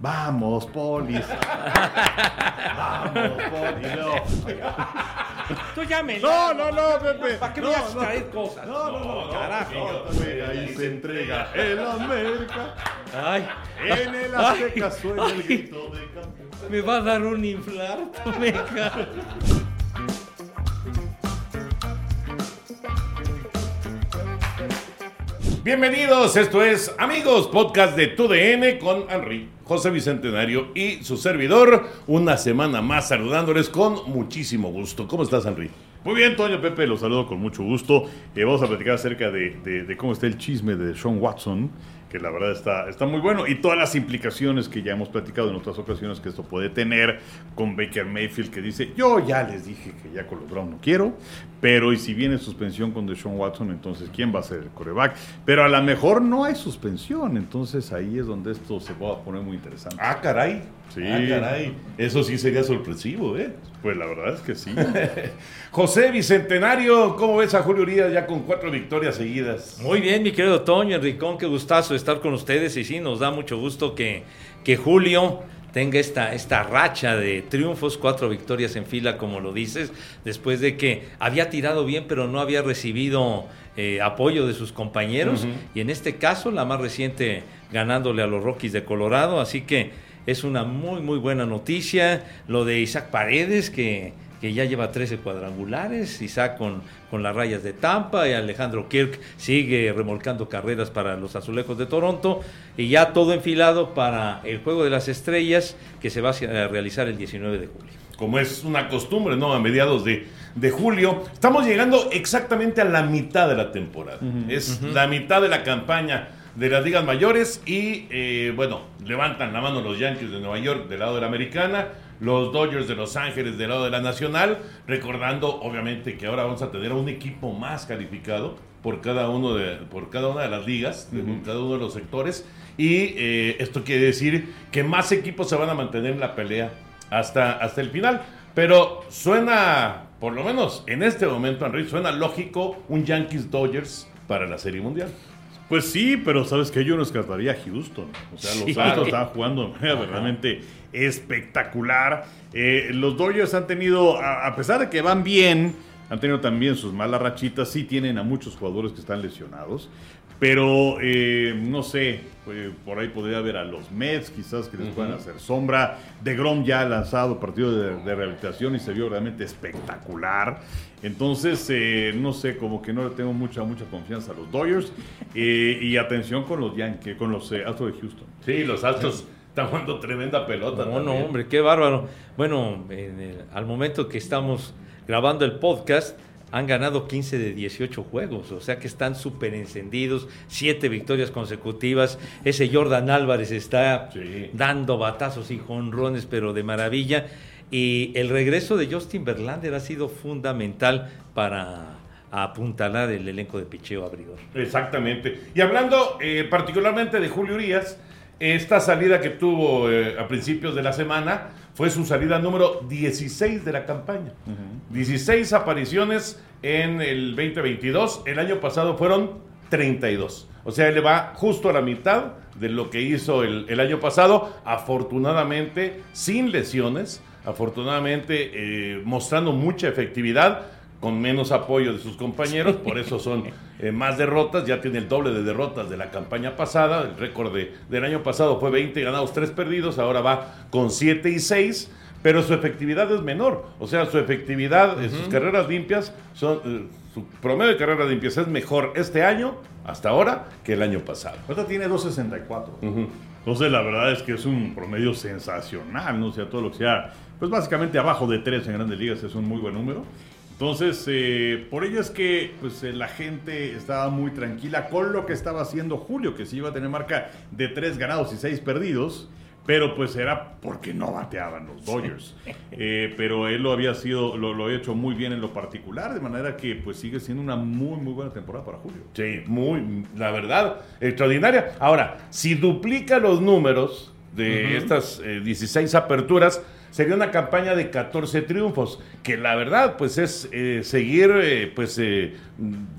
Vamos, polis. Vamos, polis. No. Tú ya me No, no, no, Pepe. ¿Para qué no, me vas a no. traer cosas? No, no, no, carajo. no, y se entrega el América. Ay, En el Azteca Ay. suena el grito de campeón. me va a dar un infarto, meca. Bienvenidos, esto es Amigos, podcast de TUDN con Henry, José Bicentenario y su servidor. Una semana más saludándoles con muchísimo gusto. ¿Cómo estás, Henry? Muy bien, Toño Pepe, los saludo con mucho gusto. Eh, vamos a platicar acerca de, de- de cómo está el chisme de Sean Watson, que la verdad está, está muy bueno, y todas las implicaciones que ya hemos platicado en otras ocasiones que esto puede tener con Baker Mayfield, que dice, yo ya les dije que ya con los Browns no quiero, pero y si viene suspensión con Deshaun Watson, entonces ¿quién va a ser el coreback? Pero a lo mejor no hay suspensión, entonces ahí es donde esto se va a poner muy interesante. Ah, caray. Sí. Ah, caray. Eso sí sería sorpresivo, ¿eh? Pues la verdad es que sí. José Bicentenario, ¿cómo ves a Julio Urias ya con cuatro victorias seguidas? Muy bien, mi querido Toño, Enricón, qué gustazo estar con ustedes. Y sí, nos da mucho gusto que, que Julio tenga esta, esta racha de triunfos, cuatro victorias en fila, como lo dices, después de que había tirado bien, pero no había recibido eh, apoyo de sus compañeros. Y en este caso, la más reciente ganándole a los Rockies de Colorado. Así que es una muy, muy buena noticia. Lo de Isaac Paredes, que, que ya lleva 13 cuadrangulares. Isaac con, con las rayas de Tampa y Alejandro Kirk sigue remolcando carreras para los azulejos de Toronto. Y ya todo enfilado para el Juego de las Estrellas que se va a realizar el 19 de julio. como es una costumbre, ¿no? A mediados de, de julio. Estamos llegando exactamente a la mitad de la temporada. Es la mitad de la campaña de las ligas mayores y, eh, bueno, levantan la mano los Yankees de Nueva York del lado de la americana, los Dodgers de Los Ángeles del lado de la nacional, recordando obviamente que ahora vamos a tener un equipo más calificado por cada, uno de, por cada una de las ligas, de cada uno de los sectores. Y eh, esto quiere decir que más equipos se van a mantener en la pelea hasta, hasta el final. Pero suena, por lo menos en este momento, Henry, suena lógico un Yankees Dodgers para la Serie Mundial. Pues sí, pero sabes que yo no descartaría a Houston. O sea, los Sí. Astros Claro. están jugando de manera verdaderamente espectacular. Eh, los Dodgers han tenido, a, a pesar de que van bien, han tenido también sus malas rachitas. Sí tienen a muchos jugadores que están lesionados. Pero eh, no sé, pues, por ahí podría haber a los Mets, quizás que les puedan hacer sombra. De Grom ya ha lanzado partido de, de rehabilitación y se vio realmente espectacular. Entonces, eh, no sé, como que no le tengo mucha, mucha confianza a los Dodgers. Eh, y atención con los Yankees, con los eh, Astros de Houston. Sí, los Astros están jugando tremenda pelota. No, no, hombre, qué bárbaro. Bueno, en el- al momento que estamos grabando el podcast, han ganado 15 de 18 juegos, o sea que están súper encendidos, siete victorias consecutivas. Ese Jordan Álvarez está Sí. dando batazos y jonrones, pero de maravilla. Y el regreso de Justin Verlander ha sido fundamental para apuntalar el elenco de picheo abridor. Exactamente. Y hablando eh, particularmente de Julio Urias, esta salida que tuvo eh, a principios de la semana fue su salida número 16 de la campaña. 16 apariciones en el 2022. El año pasado fueron 32. O sea, él le va justo a la mitad de lo que hizo el, el año pasado. Afortunadamente, sin lesiones. Afortunadamente, eh, mostrando mucha efectividad con menos apoyo de sus compañeros, por eso son eh, más derrotas, ya tiene el doble de derrotas de la campaña pasada, el récord de- del año pasado fue 20 ganados, 3 perdidos, ahora va con 7 y 6, pero su efectividad es menor, o sea, su efectividad, en sus carreras limpias, son, eh, su promedio de carreras limpias es mejor este año, hasta ahora, que el año pasado. Ahorita tiene 2.64. Entonces, la verdad es que es un promedio sensacional, ¿no? O sea, todo lo que sea, pues básicamente abajo de 3 en grandes ligas es un muy buen número. Entonces, eh, por ello es que pues, eh, la gente estaba muy tranquila con lo que estaba haciendo Julio, que sí iba a tener marca de 3 ganados y 6 perdidos. Pero pues era porque no bateaban los Dodgers. Eh, pero él lo había sido, lo, lo había hecho muy bien en lo particular, de manera que pues sigue siendo una muy muy buena temporada para Julio. Sí, muy, la verdad, extraordinaria. Ahora, si duplica los números de estas eh, 16 aperturas, sería una campaña de 14 triunfos, que la verdad pues es eh, seguir eh, pues eh,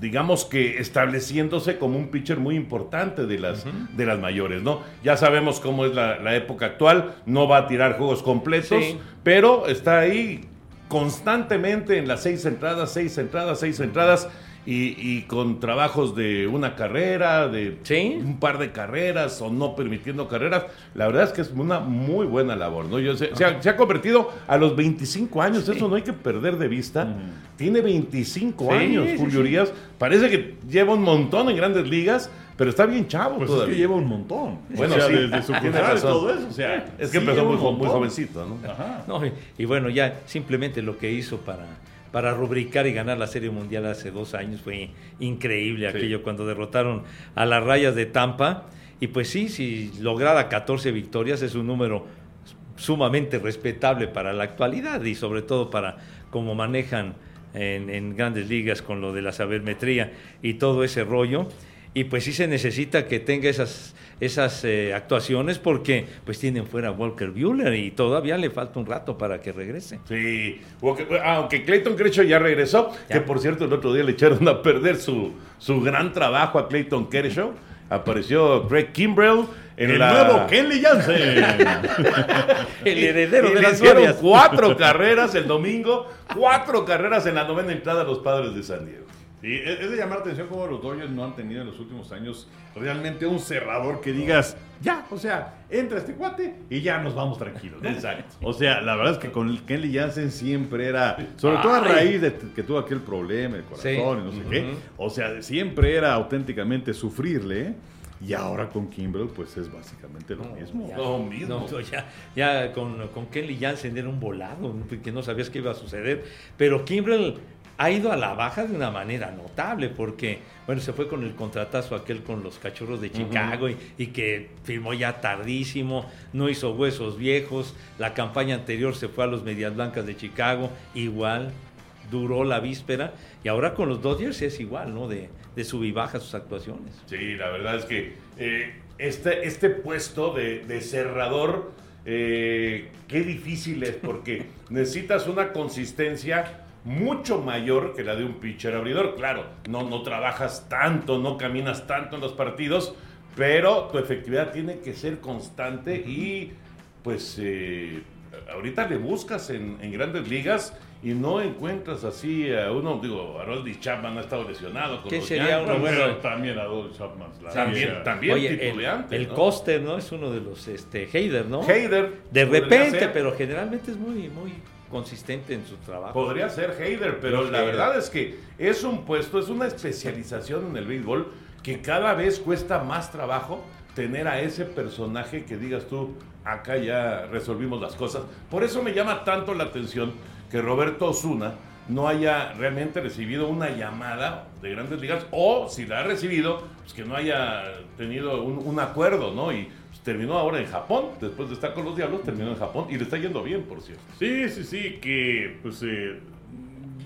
digamos que estableciéndose como un pitcher muy importante de las, de las mayores, ¿no? Ya sabemos cómo es la, la época actual, no va a tirar juegos completos, Sí. pero está ahí constantemente en las seis entradas, seis entradas, seis entradas. Y, y con trabajos de una carrera, de Sí. un par de carreras o no permitiendo carreras, la verdad es que es una muy buena labor, ¿no? Yo sé- se, ha, se ha convertido a los 25 años, eso no hay que perder de vista. Tiene 25 Sí, años, Julio sí. Urias. Parece que lleva un montón en grandes ligas, pero está bien chavo Pues es todavía. que lleva un montón. Bueno, o sea, sí, desde su tiene y razón. todo eso. O sea, Es sí que empezó muy, jovencito, ¿no? Ajá. No, y, y bueno, ya simplemente lo que hizo para, para rubricar y ganar la Serie Mundial hace dos años fue increíble Sí. aquello cuando derrotaron a las rayas de Tampa. Y pues sí, si lograra 14 victorias es un número sumamente respetable para la actualidad y sobre todo para cómo manejan en, en grandes ligas con lo de la sabermetría y todo ese rollo. Y pues sí se necesita que tenga esas, esas eh, actuaciones porque pues tienen fuera a Walker Buehler y todavía le falta un rato para que regrese. Sí, aunque, Clayton Kershaw ya regresó, Ya. que por cierto el otro día le echaron a perder su, su gran trabajo a Clayton Kershaw. Apareció Greg Kimbrell en El la... nuevo Kenley Jansen. El heredero Y de le las cuatro carreras el domingo, cuatro carreras en la novena entrada a los padres de San Diego. Sí, es de llamar la atención cómo los Dodgers no han tenido en los últimos años realmente un cerrador que digas, ya, o sea, entra este cuate y ya nos vamos tranquilos. ¿no? Exacto. O sea, la verdad es que con el Kenley Jansen siempre era, sobre todo a raíz de que tuvo aquel problema, el corazón Sí. y no sé qué, o sea, siempre era auténticamente sufrirle. ¿eh? Y ahora con Kimbrel, pues es básicamente lo mismo. ya. Lo mismo. No, ya, ya con, con Kenley Jansen era un volado, que no sabías qué iba a suceder. Pero Kimbrel ha ido a la baja de una manera notable, porque, bueno, se fue con el contratazo aquel con los cachorros de Chicago y, y que firmó ya tardísimo, no hizo huesos viejos. La campaña anterior se fue a los Medias Blancas de Chicago, igual duró la víspera. Y ahora con los Dodgers es igual, ¿no? De, de sub y baja sus actuaciones. Sí, la verdad es que eh, este, este puesto de, de cerrador, eh, qué difícil es porque necesitas una consistencia mucho mayor que la de un pitcher abridor. Claro, no, no trabajas tanto, no caminas tanto en los partidos, pero tu efectividad tiene que ser constante y pues eh, ahorita le buscas en, en grandes ligas y no encuentras así a uno, digo, Harold Chapman ha estado lesionado. Con ¿Qué los sería uno bueno? También a Donald Chapman. la También, también Oye, el, titubeante. el ¿no? Coster, ¿no? Es uno de los este, Heider, ¿no? Heider. De repente, pero generalmente es muy, muy consistente en su trabajo. Podría ser Heider, pero Los la verdad es que es un puesto, es una especialización en el béisbol que cada vez cuesta más trabajo tener a ese personaje que digas tú, acá ya resolvimos las cosas. Por eso me llama tanto la atención que Roberto Osuna no haya realmente recibido una llamada de grandes ligas o si la ha recibido, pues que no haya tenido un, un acuerdo, ¿no? Y terminó ahora en Japón, después de estar con los Diablos, terminó en Japón y le está yendo bien, por cierto. Sí, sí, sí, que pues eh,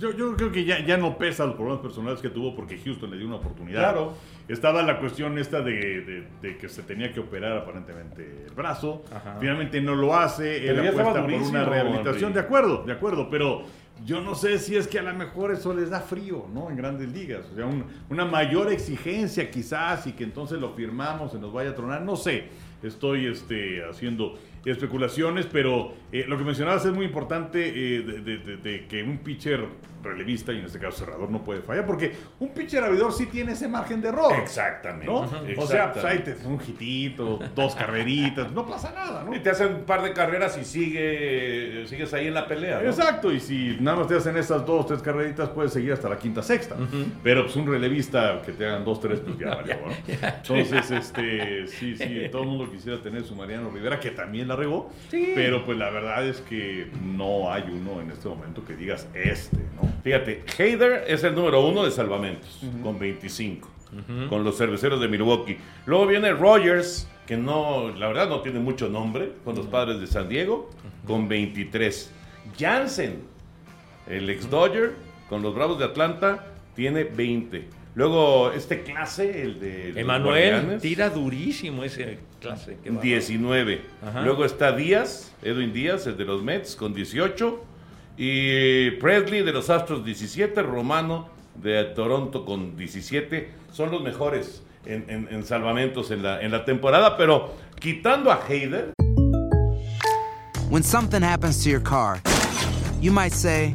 yo, yo creo que ya, ya no pesa los problemas personales que tuvo porque Houston le dio una oportunidad. Claro. Estaba la cuestión esta de, de- de que se tenía que operar aparentemente el brazo. Ajá. Finalmente no lo hace. Él apuesta por una rehabilitación. Henry. De acuerdo, de acuerdo, pero yo no sé si es que a lo mejor eso les da frío, ¿no? En grandes ligas. O sea, un- una mayor exigencia quizás y que entonces lo firmamos, se nos vaya a tronar. No sé. Estoy este, haciendo especulaciones, pero eh, lo que mencionabas es muy importante eh, de, que un pitcher relevista, y en este caso cerrador, no puede fallar, porque un pitcher abridor sí tiene ese margen de error. Exactamente. ¿no? O sea, pues ahí te un hitito, dos carreritas, no pasa nada, ¿no? Y te hacen un par de carreras y sigue, sigues ahí en la pelea. ¿no? Exacto, y si nada más te hacen esas dos, tres carreritas, puedes seguir hasta la quinta, sexta. Pero pues un relevista que te hagan dos, tres, pues ya valió, ¿no? Entonces, este, sí, sí, todo el mundo quisiera tener su Mariano Rivera, que también la regó, Sí. pero pues la verdad es que no hay uno en este momento que digas este, ¿no? Fíjate, Heider es el número uno de salvamentos, con 25, con los cerveceros de Milwaukee. Luego viene Rogers, que no, la verdad no tiene mucho nombre, con los padres de San Diego, con 23. Jansen, el ex Dodger, con los Bravos de Atlanta, tiene 20. Luego este clase, el de... Emanuel tira durísimo ese clase. qué bárbaro. 19. Ajá. Luego está Díaz, Edwin Díaz, el de los Mets, con 18. Y Presley de los Astros, 17. Romano de Toronto con 17. Son los mejores en, en- en salvamentos en la, en la temporada. Pero quitando a Hayder, When something happens to your car, you might say,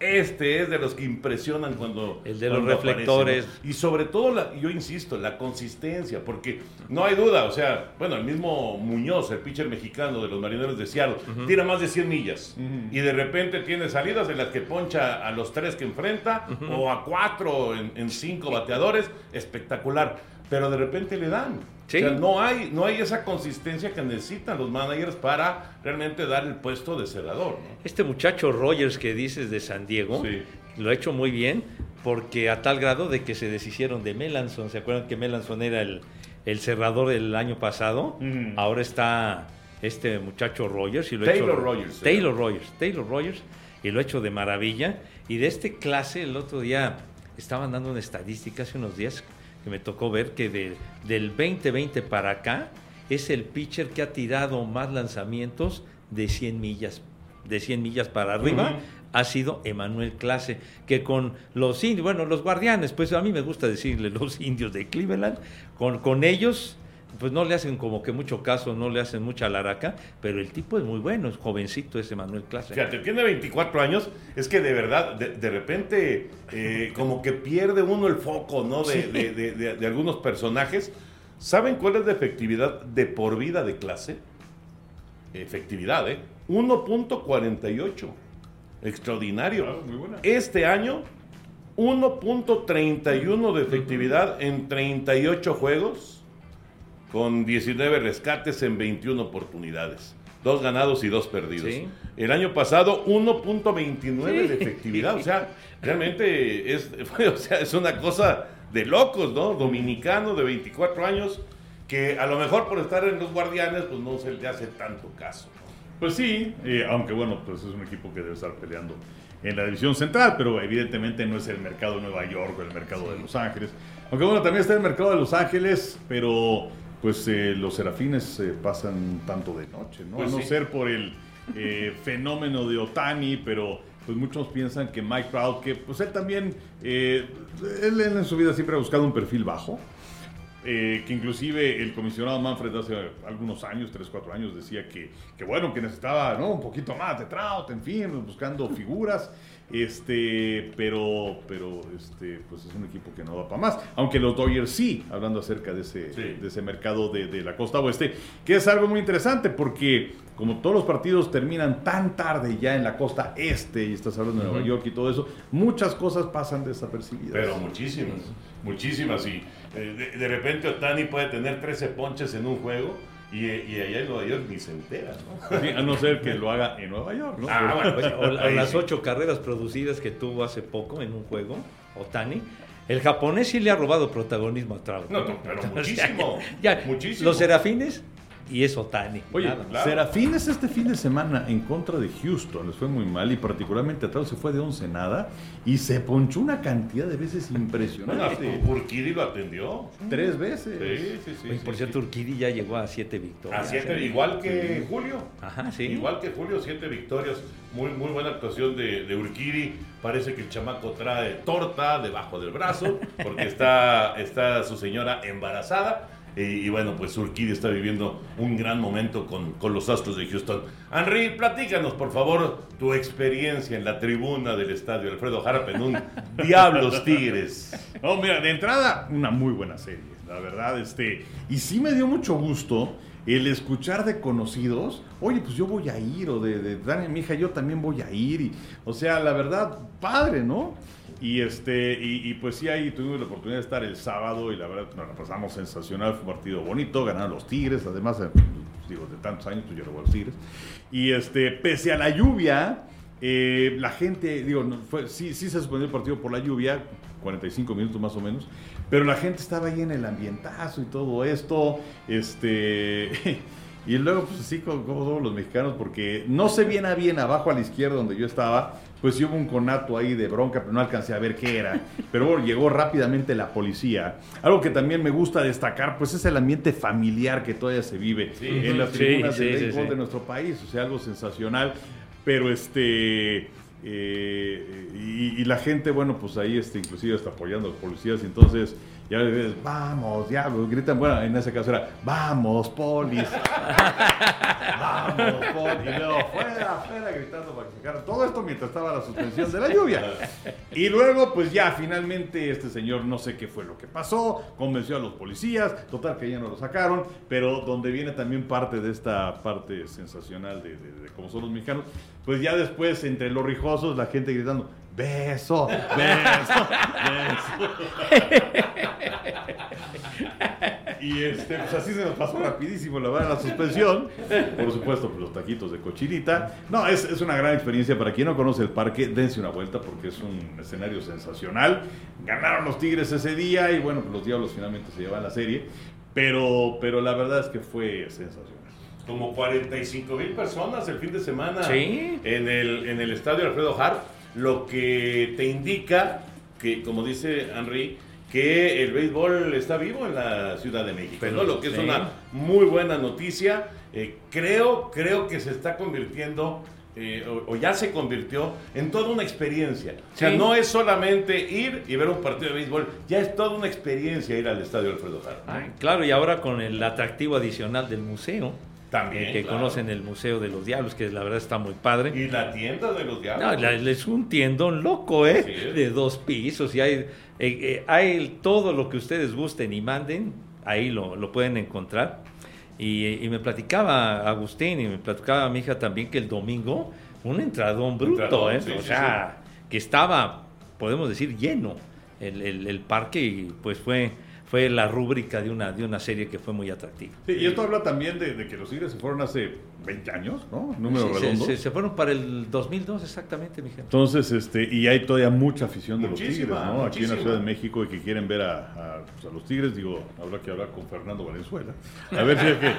Este es de los que impresionan cuando. El de los reflectores. ¿no? Y sobre todo, la- yo insisto, la consistencia, porque no hay duda, o sea, bueno, el mismo Muñoz, el pitcher mexicano de los marineros de Seattle, tira más de 100 millas. Y de repente tiene salidas en las que poncha a los tres que enfrenta, o a cuatro en, en cinco bateadores, espectacular. Pero de repente le dan. Sí. O sea, no hay, no hay esa consistencia que necesitan los managers para realmente dar el puesto de cerrador. ¿no? Este muchacho Rogers que dices de San Diego, Sí. lo ha hecho muy bien, porque a tal grado de que se deshicieron de Melanson. ¿Se acuerdan que Melanson era el, el cerrador del año pasado? Ahora está este muchacho Rogers. Y lo ha Taylor hecho- Rogers, Taylor. Rogers. Taylor Rogers. Y lo ha hecho de maravilla. Y de este clase, el otro día estaban dando una estadística hace unos días que me tocó ver que de- del 2020 para acá es el pitcher que ha tirado más lanzamientos de 100 millas, de 100 millas para arriba. Ha sido Emanuel Clase, que con los indios, bueno, los guardianes, pues a mí me gusta decirle los indios de Cleveland, con, con ellos, pues no le hacen como que mucho caso, no le hacen mucha laraca, pero el tipo es muy bueno, es jovencito ese Emanuel Clase. Fíjate, tiene 24 años, es que de verdad, de, de repente, eh, como que pierde uno el foco, ¿no? De, de- de- de- de algunos personajes. ¿Saben cuál es la efectividad de por vida de clase? Efectividad, ¿eh? 1.48. Extraordinario. Claro, muy buena. Este año, 1.31 de efectividad en 38 juegos, con 19 rescates en 21 oportunidades. Dos ganados y dos perdidos. Sí. El año pasado, 1.29 de Sí. efectividad. O sea, realmente es, o sea, es una cosa de locos, ¿no? Dominicano de 24 años, que a lo mejor por estar en los guardianes, pues no se le hace tanto caso. Pues sí, eh, aunque bueno, pues es un equipo que debe estar peleando en la división central, pero evidentemente no es el mercado de Nueva York o el mercado de Los Ángeles. Aunque bueno, también está el mercado de Los Ángeles, pero pues eh, los serafines eh, pasan tanto de noche, ¿no? Pues a no sí. ser por el eh, fenómeno de Otani, pero pues muchos piensan que Mike Trout, que pues él también, eh, él en su vida siempre ha buscado un perfil bajo. Eh, que inclusive el comisionado Manfred hace algunos años, 3, 4 años, decía que, que bueno, que necesitaba ¿no? un poquito más de Trout, en fin, buscando figuras, este, pero, pero este, pues es un equipo que no da para más, aunque los Dodgers sí, hablando acerca de ese, Sí. de ese mercado de, de la costa oeste, que es algo muy interesante porque como todos los partidos terminan tan tarde ya en la costa este, y estás hablando de Nueva York y todo eso, muchas cosas pasan desapercibidas. Pero muchísimas, muchísimas. Y eh, de, de repente Otani puede tener 13 ponches en un juego y, y allá en Nueva York ni se entera, ¿no? Sí, a no ser que lo haga en Nueva York, ¿no? Ah, bueno, Pues, o, ahí las ocho carreras producidas que tuvo hace poco en un juego, Otani. El japonés sí le ha robado protagonismo a Trout. No, no, pero muchísimo, ya, muchísimo. Los serafines y es Otani. Oye, claro. Serafines este fin de semana en contra de Houston les fue muy mal y particularmente atrás se fue de 11 nada y se ponchó una cantidad de veces Bueno, impresionante. Urquidi lo atendió. Tres veces. Sí, sí, sí. Oye, sí, por sí. cierto, Urquidi ya llegó a siete A victorias. siete, igual que Julio. Ajá, sí. Igual que Julio, siete victorias. Muy, muy buena actuación de, de Urquidi. Parece que el chamaco trae torta debajo del brazo porque está, está su señora embarazada. Y, y bueno, pues Urquidi está viviendo un gran momento con, con los Astros de Houston. Henry, platícanos por favor tu experiencia en la tribuna del estadio Alfredo Harp en un Diablos Tigres. No, mira, de entrada, una muy buena serie, la verdad, este, y sí me dio mucho gusto el escuchar de conocidos, oye, pues yo voy a ir, o de, de Dani, mi hija, yo también voy a ir, y, o sea, la verdad, padre, ¿no? Y, este, y, pues sí, ahí tuvimos la oportunidad de estar el sábado y la verdad nos pasamos sensacional. Fue un partido bonito, ganaron los Tigres, además, eh, digo, de tantos años, pues los Tigres. Y este, pese a la lluvia, eh, la gente, digo, sí, sí se suspendió el partido por la lluvia, 45 minutos más o menos, pero la gente estaba ahí en el ambientazo y todo esto, este, y luego pues así como, somos los mexicanos, porque no sé bien a bien abajo a la izquierda donde yo estaba, pues hubo un conato ahí de bronca, pero no alcancé a ver qué era, pero bueno, llegó rápidamente la policía. Algo que también me gusta destacar, pues es el ambiente familiar que todavía se vive en las tribunas sí, béisbol de nuestro país, o sea, algo sensacional, pero este... eh, y, y la gente, bueno, pues ahí este, inclusive está apoyando a los policías, y ya ves, vamos, diablos, gritan, bueno, en ese caso era, vamos, polis, vamos, polis, y luego, fuera, fuera, gritando para que sacaran. Todo esto mientras estaba la suspensión de la lluvia. Y luego, pues ya, finalmente, este señor, no sé qué fue lo que pasó, convenció a los policías, total que ya no lo sacaron, pero donde viene también parte de esta parte sensacional de, de- de cómo son los mexicanos, pues ya después, entre los rijosos, la gente gritando, beso, beso, beso. Y este, pues así se nos pasó rapidísimo, la verdad, la suspensión. Por supuesto, pues los taquitos de cochinita. No, es, es una gran experiencia. Para quien no conoce el parque, dense una vuelta porque es un escenario sensacional. Ganaron los Tigres ese día y bueno, pues los Diablos finalmente se llevan la serie. Pero, pero la verdad es que fue sensacional. Como 45 mil personas el fin de semana Sí. en, el, en el estadio Alfredo Hart, lo que te indica que, como dice Henry, que el béisbol está vivo en la Ciudad de México, Pero, ¿no? lo que es sí. una muy buena noticia. Eh, creo, creo que se está convirtiendo, eh, o, o ya se convirtió, en toda una experiencia. O sea, no es solamente ir y ver un partido de béisbol, ya es toda una experiencia ir al estadio Alfredo Hart. ¿no? Ay, claro, y ahora con el atractivo adicional del museo, También, que claro. conocen el Museo de los Diablos, que la verdad está muy padre. Y la tienda de los No, diablos. la- es un tiendón loco, ¿eh? Sí. De dos pisos y hay, eh, eh, hay todo lo que ustedes gusten y manden, ahí lo, lo pueden encontrar. Y, y me platicaba Agustín y me platicaba mi hija también que el domingo un entradón bruto, Entradón, ¿eh? sí, o sí, sea, que estaba, podemos decir, lleno el, el- el parque y pues fue, fue la rúbrica de una, de una serie que fue muy atractiva. Sí, y esto habla también de, de que los Tigres se fueron hace 20 años, ¿no? Número Sí, se- redondo. se, se fueron para el 2002 exactamente, mi gente. Entonces, este, y hay todavía mucha afición de los Tigres, ¿no? Aquí en la. Ciudad de México y que quieren ver a, a, pues, a los Tigres, digo, habrá que hablar con Fernando Valenzuela. A ver si es que.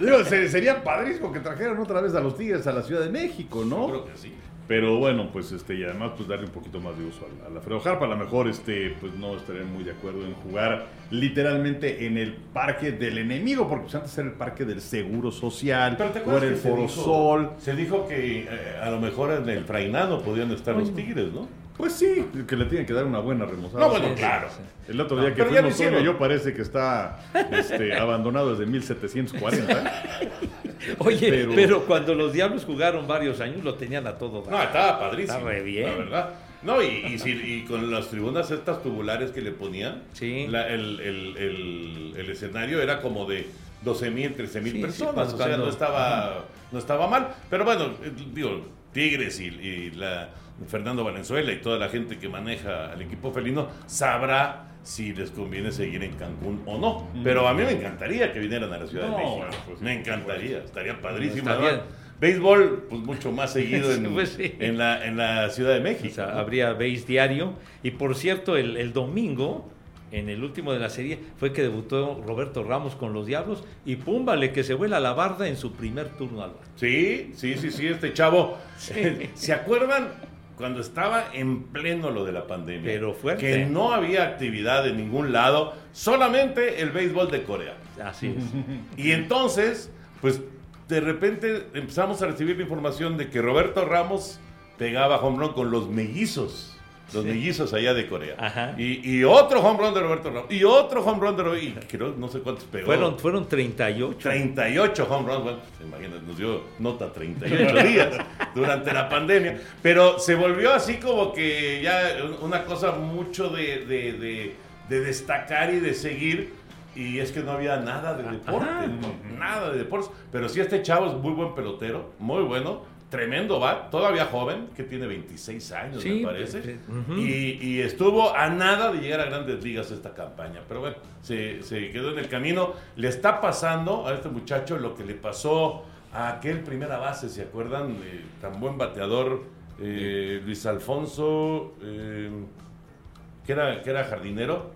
Digo, se- sería padrísimo que trajeran otra vez a los Tigres a la Ciudad de México, ¿no? Yo creo que sí. Pero bueno, pues este, y además pues darle un poquito más de uso a la, a la Fredo Harp. A lo mejor este, pues no estarían muy de acuerdo en jugar literalmente en el parque del enemigo, porque pues, antes era el parque del Seguro Social, Pero te o acuerdas era el que se Foro dijo- Sol. Se dijo que eh, a lo mejor en el Frainado podían estar los tigres, ¿no? Pues sí, que le tienen que dar una buena remozada. No, bueno, sí, claro. sí, El otro día que fuimos, yo parece que está este, abandonado desde 1740. Oye, Pero- pero... cuando los Diablos jugaron varios años lo tenían a todo. No, estaba padrísimo. Está re bien. La verdad. No, y, y, si- y con las tribunas estas tubulares que le ponían, Sí. la- el, el- el- el escenario era como de 12 mil, 13 mil Sí, personas. cuando- o sea, no estaba, no estaba mal. Pero bueno, eh, digo, Tigres y, y la Fernando Valenzuela y toda la gente que maneja al equipo felino sabrá si les conviene seguir en Cancún o no. Pero a mí me encantaría que vinieran a la Ciudad No, de México. pues, me encantaría, estaría padrísimo. Estaría- además. Béisbol, pues mucho más seguido en, Pues sí. en la, en la Ciudad de O México. habría base diario. Y por cierto, el, el domingo, en el último de la serie, fue que debutó Roberto Ramos con los Diablos. Y púmbale que se vuela la barda en su primer turno al. Sí, sí, sí, sí, este chavo. ¿Se acuerdan cuando estaba en pleno lo de la pandemia? Pero fuerte. Que no había actividad en ningún lado, solamente el béisbol de Corea. Así es. Y entonces, pues de repente empezamos a recibir la información de que Roberto Ramos pegaba home run con los mellizos. Los mellizos allá de Corea. Ajá. Y, y otro home run de Roberto Ramos. Y otro home run de Roberto. Y creo, no sé cuántos pegó. Fueron, fueron 38. 38 home runs, bueno, imagínate, nos dio nota 38 días durante la pandemia, pero se volvió así como que ya una cosa mucho de, de- de- de destacar y de seguir, y es que no había nada de deporte, Ajá. ¿no? nada de deportes, pero sí este chavo es muy buen pelotero, muy bueno, tremendo bat, todavía joven, que tiene 26 años, Sí, me parece. y, y estuvo a nada de llegar a grandes ligas esta campaña. Pero bueno, se, se quedó en el camino. Le está pasando a este muchacho lo que le pasó a aquel primera base, ¿se acuerdan? Eh, tan buen bateador, eh, Luis Alfonso, eh, que, era, que era jardinero.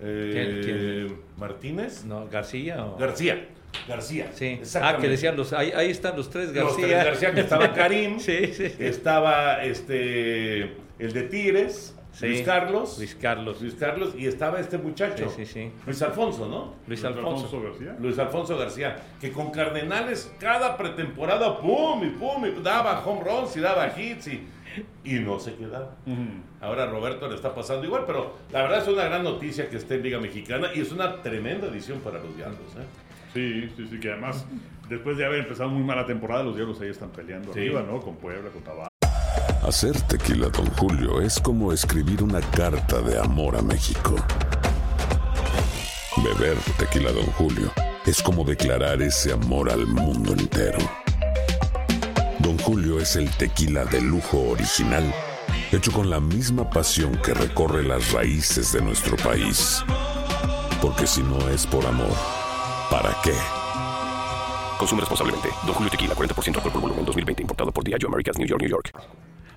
eh, ¿Quién- Martínez. No, García. o- García. García. Sí. Ah, que decían los. Ahí, ahí están los tres García. Los tres García, que estaba Karim. sí, sí. sí. Estaba este el de Tigres, Sí. Luis Carlos. Luis Carlos. Luis Carlos y estaba este muchacho. Sí, sí, sí. Luis Alfonso, ¿no? Luis Alfonso. García. Luis Alfonso García, que con Cardenales cada pretemporada, pum y pum, y daba home runs y daba hits y, y no se quedaba. Ahora a Roberto le está pasando igual, pero la verdad es una gran noticia que esté en Liga Mexicana y es una tremenda edición para los Diablos. ¿eh? Sí, sí, sí, que además, después de haber empezado muy mala temporada, los diablos ahí están peleando Sí. arriba, ¿no? Con Puebla, con Tabasco. Hacer tequila, Don Julio, es como escribir una carta de amor a México. Beber tequila, Don Julio, es como declarar ese amor al mundo entero. Don Julio es el tequila de lujo original, hecho con la misma pasión que recorre las raíces de nuestro país. Porque si no es por amor, ¿para qué? Consume responsablemente. Don Julio Tequila, 40% alcohol por volumen, 2020. Importado por Diageo Americas, New York, New York.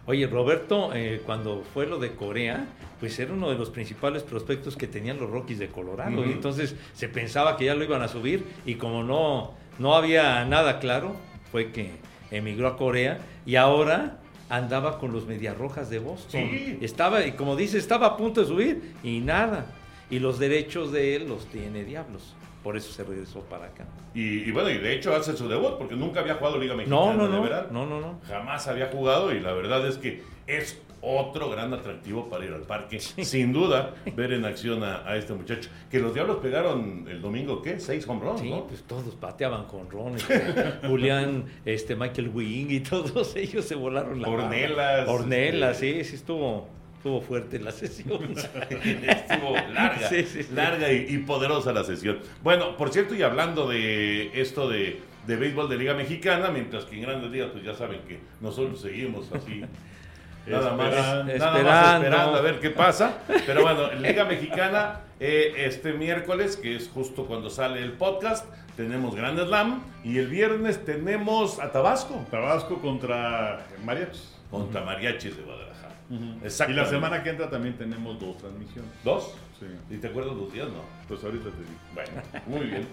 Oye, Roberto, eh, cuando fue lo de Corea, pues era uno de los principales prospectos que tenían los Rockies de Colorado. Y entonces se pensaba que ya lo iban a subir y como no, no había nada claro, fue que emigró a Corea y ahora andaba con los Mediarrojas de Boston. Sí. Estaba, y como dice, estaba a punto de subir y nada. Y los derechos de él los tiene Diablos. Por eso se regresó para acá. Y, y bueno, y de hecho hace su debut porque nunca había jugado Liga Mexicana No, no, de no, no, no, no. Jamás había jugado y la verdad es que es otro gran atractivo para ir al parque. Sin duda, ver en acción a, a este muchacho. Que los Diablos pegaron el domingo, ¿qué? Seis home runs, Sí, ¿no? pues todos bateaban con Ron, este, Julián, este Michael Wing y todos ellos se volaron la Ornelas. Ornelas, este- sí, sí estuvo, estuvo fuerte la sesión. Estuvo larga, Sí, sí, sí. larga y, y poderosa la sesión. Bueno, por cierto, y hablando de esto de, de béisbol de Liga Mexicana, mientras que en grandes ligas, pues ya saben que nosotros seguimos así. Nada más, Esperando. nada más Esperando. a ver qué pasa. Pero bueno, en Liga Mexicana, eh, este miércoles, que es justo cuando sale el podcast, tenemos Grand Slam. Y el viernes tenemos a Tabasco Tabasco contra Mariachis. contra Mariachis de Guadalajara. Y Exactamente. la semana que entra también tenemos dos transmisiones. ¿Dos? Sí. ¿Y te acuerdas los días? No. Pues ahorita te digo. Bueno, muy bien.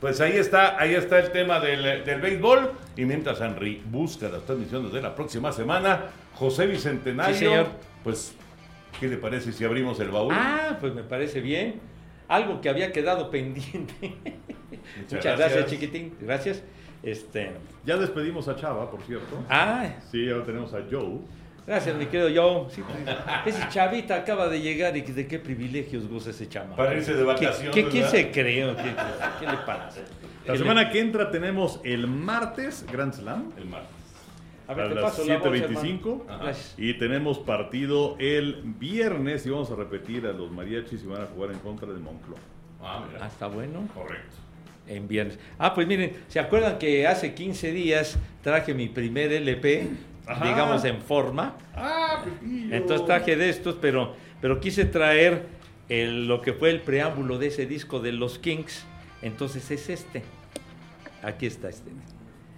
Pues ahí está, ahí está el tema del, del béisbol. Y mientras Henry busca las transmisiones de la próxima semana, José Bicentenario, Sí, señor. pues, ¿qué le parece si abrimos el baúl? ah, pues me parece bien. Algo que había quedado pendiente. Muchas, gracias. gracias. chiquitín. Gracias. Este, Ya despedimos a Chava, por cierto. ah, Sí, ahora tenemos a Joe. gracias, mi querido Joe. Sí, ese chavita acaba de llegar y de qué privilegios goza ese chama. Para irse de vacaciones, ¿Qué, qué, quién se cree? ¿Qué, qué le pasa? La ¿Qué semana le- que entra tenemos el martes Grand Slam El martes. A a ver, te las paso la bolsa, 7.25. hermano. Gracias. Y tenemos partido el viernes y vamos a repetir a los mariachis y van a jugar en contra de Moncloa. Ah, mira. Ah, está bueno. Correcto. En viernes. Ah, pues miren, ¿se acuerdan que hace 15 días traje mi primer LP, Ajá. digamos en forma? ¡Ah, Pepillo! Entonces traje de estos, pero, pero quise traer el- lo que fue el preámbulo de ese disco de los Kings. Entonces es este. Aquí está este.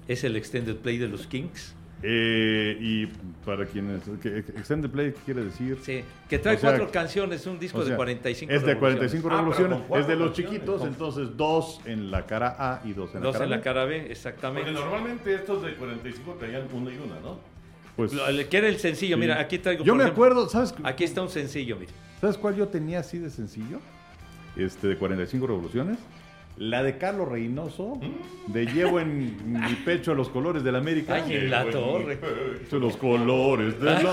Es el extended play de los Kings. Eh, y para quienes. ¿qué- Extended Play, ¿qué quiere decir? Sí, que trae O sea, cuatro canciones, un disco O sea, de 45 Es de revoluciones. 45 Ah, pero revoluciones. cuatro es de los chiquitos, Con- entonces dos en la cara A y dos en la Dos cara en la B. cara B, Porque exactamente. normalmente estos de 45 traían una y una, ¿no? Pues, que era el sencillo, sí. mira, aquí traigo. Yo me ejemplo, acuerdo, ¿sabes? Aquí está un sencillo, mira. ¿Sabes cuál yo tenía así de sencillo? Este, de 45 revoluciones. La de Carlos Reynoso, de llevo en mi pecho los colores de la América. Ay, en la torre. Los colores de la Ay,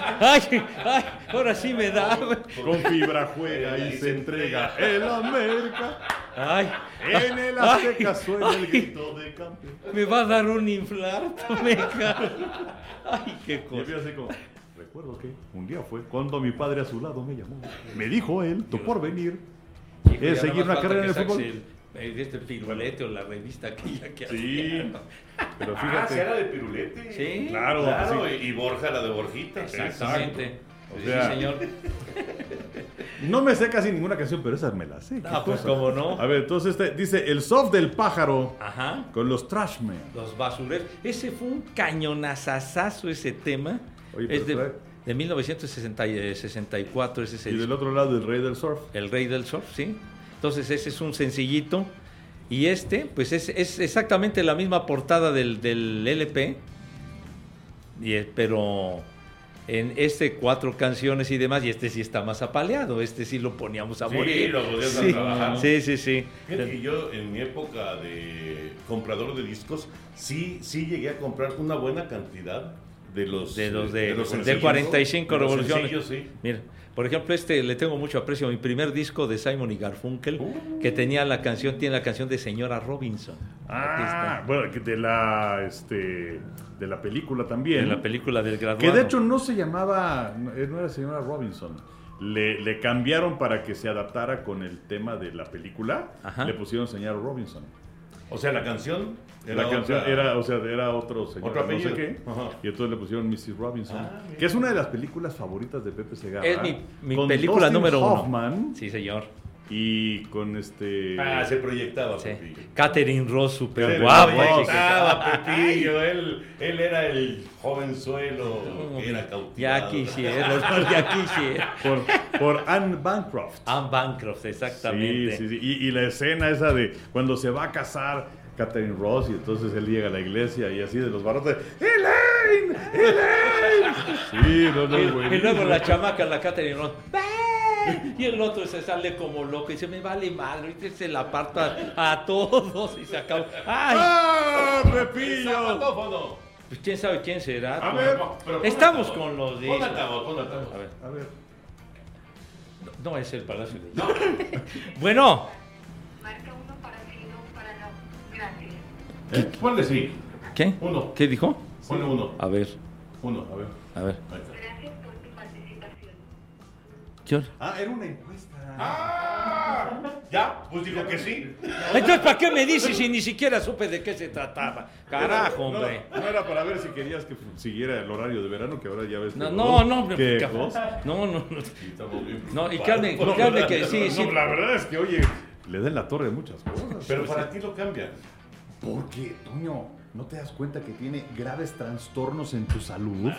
América. ay, ay, ahora sí me da. Con fibra juega y se entrega el América. Ay, En el Azteca suena el grito de campeón. me va a dar un infarto, me. Ay, qué cosa. recuerdo que un día fue cuando mi padre a su lado me llamó. Me dijo él, tu porvenir ya es seguir una carrera en el fútbol. Este pirulete o la revista aquella que Sí, hacía. pero Ah, fíjate. sí, era de pirulete. Sí, Claro, Claro, sí. y Borja la de Borjita. Exactamente. O Sí, sea, señor. No me sé casi ninguna canción, pero esas me las sé. Ah, pues. ¿cómo no? A ver, entonces este, dice el soft del pájaro Ajá. con los Trashmen. Los basureros. Ese fue un cañonazazazo ese tema. Oye, pero es de, de 1964, ese es Y el, del otro lado el rey del surf. el Rey del Surf, ¿sí? Entonces ese es un sencillito. Y este, pues es, es exactamente la misma portada del, del LP. Y, pero en este cuatro canciones y demás, y este sí está más apaleado. Este sí lo poníamos a Sí, morir. lo podías sí, trabajar. sí, sí, sí. Fíjate que yo en mi época de comprador de discos, sí, sí llegué a comprar una buena cantidad de los De los de, los de sencillos, 45 de los revoluciones. sencillos, sí. Mira, por ejemplo, este le tengo mucho aprecio. Mi primer disco de Simon y Garfunkel, Uh. que tenía la canción, tiene la canción de Señora Robinson. Ah, bueno, de la, este, de la película también. En la película del graduado. Que de hecho no se llamaba, no no era señora Robinson. Le, le cambiaron para que se adaptara con el tema de la película. Ajá. Le pusieron señora Robinson. O sea, la canción era la canción otra- era, o sea, era otro señor, Otro no sé apellido. qué. Ajá. Y entonces le pusieron Mrs. Robinson. Ah, que es una de las películas favoritas de Pepe Segarra. Es mi, película Dustin número uno. Hoffman Sí, señor. Y con este... Ah, se proyectaba, Sí. Pepillo. Catherine Ross, súper Se guapa. proyectaba, Pepillo. Él, él era el jovenzuelo que era cautivado. Ya quisiera, ya quisiera. por, por Anne Bancroft. Anne Bancroft, exactamente. Sí, sí, sí. Y, y la escena esa de cuando se va a casar Catherine Ross y entonces él llega a la iglesia y así de los barrotes. ¡Elaine! ¡Elaine! Sí, no, no, Y, güey. y luego la chamaca, la Catherine Ross, ¡ve! Y el otro se sale como loco y dice, me vale madre, y se la aparta a todos y se acaba. ¡Ay! ¡Ah! Zapatófono. Pues quién sabe quién será. A ver, no, pero pon Estamos con los Pon discos. altavoz, pon altavoz. A ver, A ver. no es el Palacio de Bueno, Marca uno para sí, dos para no. Gracias. ¿Eh? Ponle sí. ¿qué? Uno. ¿Qué dijo? Ponle uno. A ver, Uno, a ver. a ver. Ah, era una encuesta. ¡Ah! ¿Ya? Pues digo que sí. Entonces, ¿para qué me dices si ni siquiera supe de qué se trataba? Carajo, No, hombre. No, era para ver si querías que siguiera el horario de verano, que ahora ya ves. que No, rodó. no, no, hombre, ¿Qué no, no, no. Estamos bien No, y créanme la- que sí, No, sí. la verdad es que, oye, le den la torre a muchas cosas. Pero para ti lo cambian. Porque, Toño, ¿no te das cuenta que tiene graves trastornos en tu salud?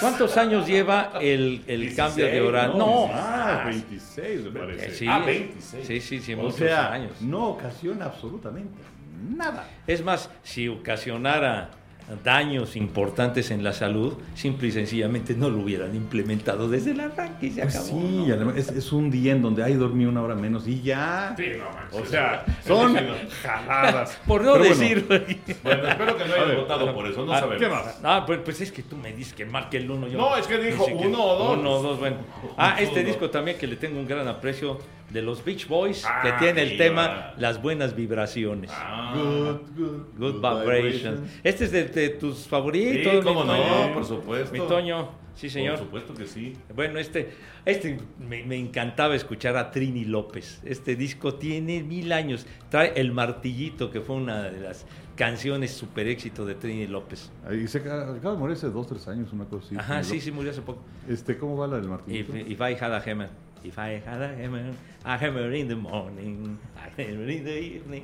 ¿Cuántos años lleva el, el 16, cambio de horario? ¿no? No, Ah, 26 me parece. sí, Ah, 26. Sí, sí, sí, o muchos sea, años. no ocasiona absolutamente nada. Es más, si ocasionara daños importantes en la salud, simple y sencillamente no lo hubieran implementado desde el arranque y se Pues acabó. sí, ¿no? y además es, es un día en donde hay dormir una hora menos y ya. Sí, no, manches. O sea, son jaladas. Por no Pero bueno, decir. Bueno, espero que no ver, votado por eso, no Ah, sabemos. ¿Qué más? Ah, pues, pues es que tú me dices que marque el uno. Yo No, es que dijo uno o dos. Uno o dos, bueno. Ah, este disco también que le tengo un gran aprecio de los Beach Boys, Ah, que tiene el tema va. Las Buenas Vibraciones. Ah, Good, good, Good Vibrations. Este es de, de tus favoritos. Sí, mi cómo no, Toño. por supuesto. Mi Toño, sí señor. Por supuesto que sí. Bueno, este, este me, me encantaba escuchar a Trini López. Este disco tiene mil años. Trae El Martillito, que fue una de las canciones super éxito de Trini López. Ahí se acaba de morir hace dos, tres años, una cosa así. Ajá, sí, sí, murió hace poco. Este, ¿Cómo va la del If, martillo? if I had a hammer, if I had a hammer, a hammer in the morning, a hammer in the evening,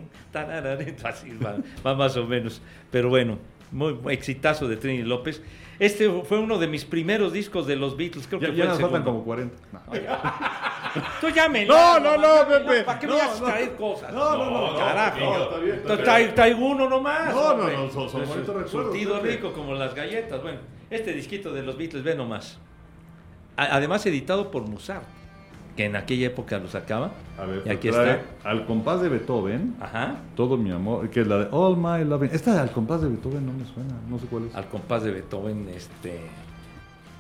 así va, va más o menos. Pero bueno, muy muy exitazo de Trini López. Este fue uno de mis primeros discos de los Beatles, creo Ya, que ya fue el nos faltan segundo. como 40. No. Tú me No, no, no, me Pepe. ¿Para qué me No, vas a no. traer cosas? No, no, no, carajo. no, está bien, está bien. trae uno nomás. No, no, no, son- son bonitos recuerdos, Surtido rico como las galletas. Bueno, este disquito de los Beatles, ve nomás. Además editado por Mozart, que en aquella época lo sacaba. A ver, y aquí trae está. Al compás de Beethoven, Ajá. todo mi amor, que es la de All My Loving. Esta al compás de Beethoven no me suena, no sé cuál es. Al compás de Beethoven, este.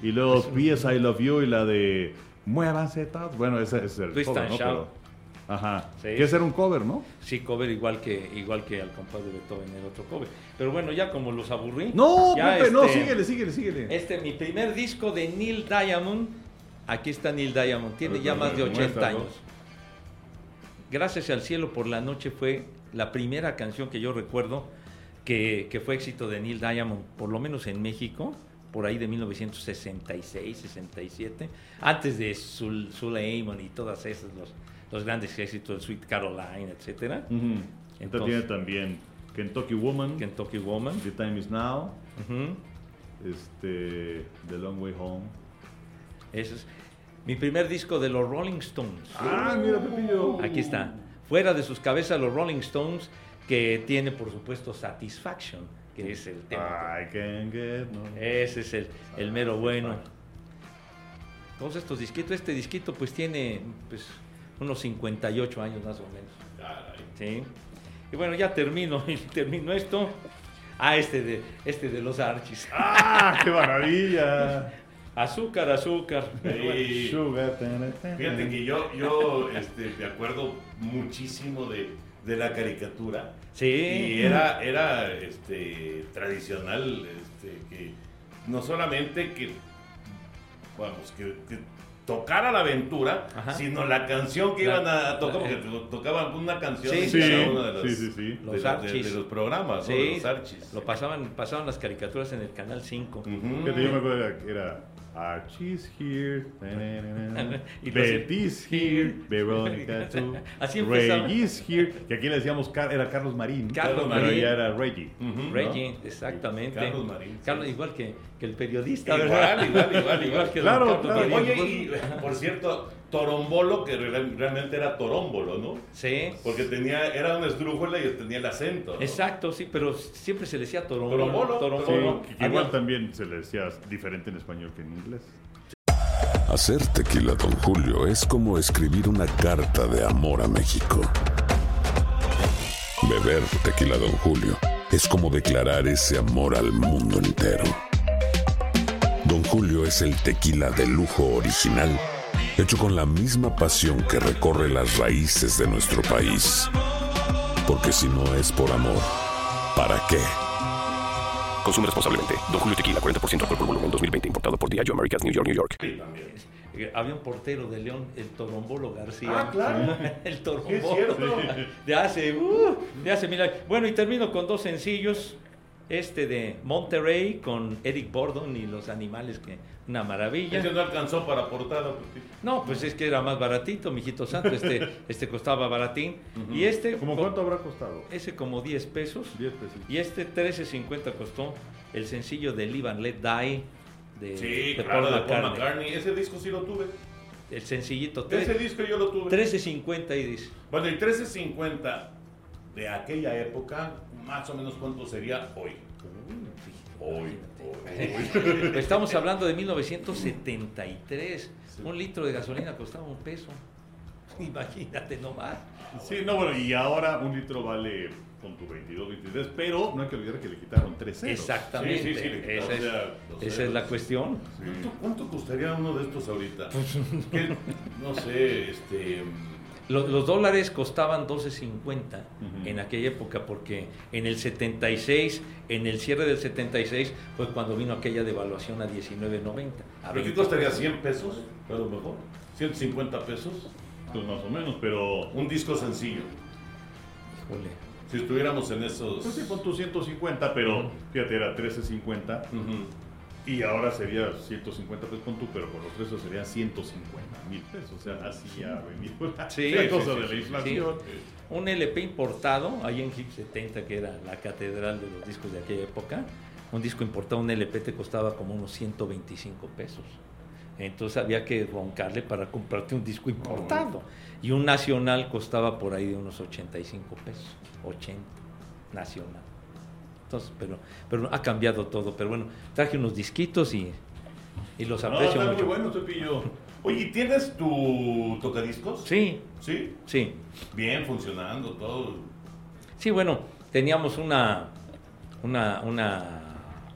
Y luego PS I Love You y la de Muévanse todos. Bueno, ese es el Twist and ¿no? Shout. Pero- Ajá. Sí. Que ese era un cover, ¿no? Sí, cover igual que, igual que al compás de Beethoven, el otro cover. Pero bueno, ya como los aburrí. No, Pepe, no, este, síguele, síguele, síguele. Este, mi primer disco de Neil Diamond. Aquí está Neil Diamond. Tiene ya más de 80 Muéstralo. años. Gracias al cielo por la noche fue la primera canción que yo recuerdo que, que fue éxito de Neil Diamond, por lo menos en México, por ahí de 1966, 67, antes de Sul, Sul Amon y todas esas, los, los grandes éxitos, el Sweet Caroline. Esta Entonces- tiene también Kentucky Woman, Kentucky Woman. The Time Is Now, este, The Long Way Home. Es mi primer disco de los Rolling Stones. Ah, mira, Pepillo. Aquí está. Fuera de sus cabezas los Rolling Stones, que tiene por supuesto Satisfaction, que es el tema. I can get no. Ese es el, el mero bueno. Todos estos disquitos, este disquito pues tiene pues unos 58 años más o menos. Sí. Y bueno, ya termino, termino esto. Ah, este de, este de los Archis. ¡Ah, qué maravilla! Azúcar, azúcar. Sí. Fíjate que yo, yo este, me acuerdo muchísimo de, de la caricatura. Sí. Y era, era este, tradicional este, que no solamente que, vamos, que, que tocara la aventura, Ajá. sino la canción que La- iban a tocar, porque to- tocaban una canción Sí, en sí. cada uno de los, Sí, sí, de de- de los programas, ¿no? Sí, De los Archies. lo pasaban, pasaban las caricaturas en el canal 5. Ujú. Fíjate, yo me acuerdo era- que era Archie's here, Y Betty's here, Veronica too, Así. Reggie's here, que aquí le decíamos Car- era Carlos Marín, Carlos pero Marín. ya era Reggie. Ujú, ¿no? Reggie, exactamente. Carlos Marín, Carlos, sí. igual que, que el periodista, Igual, ¿verdad? igual, igual, igual. que Claro, claro. Marín. Oye, y por cierto, Torombolo, que real- realmente era Torómbolo, ¿no? Sí. Porque tenía, era una esdrújula y tenía el acento. ¿no? Exacto, sí, pero siempre se le decía torombolo. Torombolo, Sí, torombolo. que igual Había- también se le decía diferente en español que en inglés. Hacer tequila, Don Julio, es como escribir una carta de amor a México. Beber tequila, Don Julio, es como declarar ese amor al mundo entero. Don Julio es el tequila de lujo original, hecho con la misma pasión que recorre las raíces de nuestro país. Porque si no es por amor, ¿para qué? Consume responsablemente. Don Julio Tequila, 40% alcohol por volumen, 2020. Importado por Diageo Americas, New York, New York. Sí, también. Eh, Había un portero de León, el Torombolo García. Ah, claro. el Torombolo. cierto. De hace, uh, de hace mil años. Bueno, y termino con dos sencillos. Este de Monterrey con Eric Bordon y los animales, que una maravilla. Ese no alcanzó para portada. porque- No, pues es que era más baratito, mijito santo. Este, este costaba baratín. Y este, ¿Cómo cuánto habrá costado? ese como 10 pesos. 10 pesos. Y este 13.50 costó el sencillo de Live and Let Die de, Sí, de claro, Paul de Paul McCartney. McCartney. Ese disco sí lo tuve. El sencillito. Ese disco yo lo tuve. 13.50 y dice. Bueno, el 1350 de aquella época, más o menos cuánto sería hoy. Hoy, hoy. Estamos hablando de 1973. Un litro de gasolina costaba un peso. Imagínate nomás. Sí, no, bueno, y ahora un litro vale con tu 22, 23, pero no hay que olvidar que le quitaron 3 ceros. Exactamente. Sí, sí, sí, le esa, es, esa es la cuestión. ¿Cuánto, cuánto costaría uno de estos ahorita? Que, no sé, este... Lo- Los, dólares costaban 12.50 Ujú. en aquella época porque en el 76, en el cierre del 76 fue cuando vino aquella devaluación a 19.90. A ¿Pero qué 20 costaría? pesos. ¿100 pesos? A lo mejor. ¿150 pesos? Pues más o menos, pero... Un disco sencillo. Híjole. Si estuviéramos en esos... Pues sí, pon tu 150, pero fíjate, era 13.50 Ujú. Y ahora sería 150 pesos con tu, pero con los precios sería 150 mil pesos. O sea, así ha venido la, Sí, la sí, cosa sí, de la inflación. Un LP importado, ahí en Hip 70, que era la catedral de los discos de aquella época, un disco importado, un LP te costaba como unos 125 pesos. Entonces había que roncarle para comprarte un disco importado. Y un nacional costaba por ahí de unos 85 pesos. 80 nacional. Entonces, pero, pero ha cambiado todo. Pero bueno, traje unos disquitos y, y los No, aprecio está mucho. muy bueno, Cepillo. Oye, ¿tienes tu tocadiscos? Sí, ¿Sí? sí. Bien, funcionando, todo. Sí, bueno, teníamos una, una, una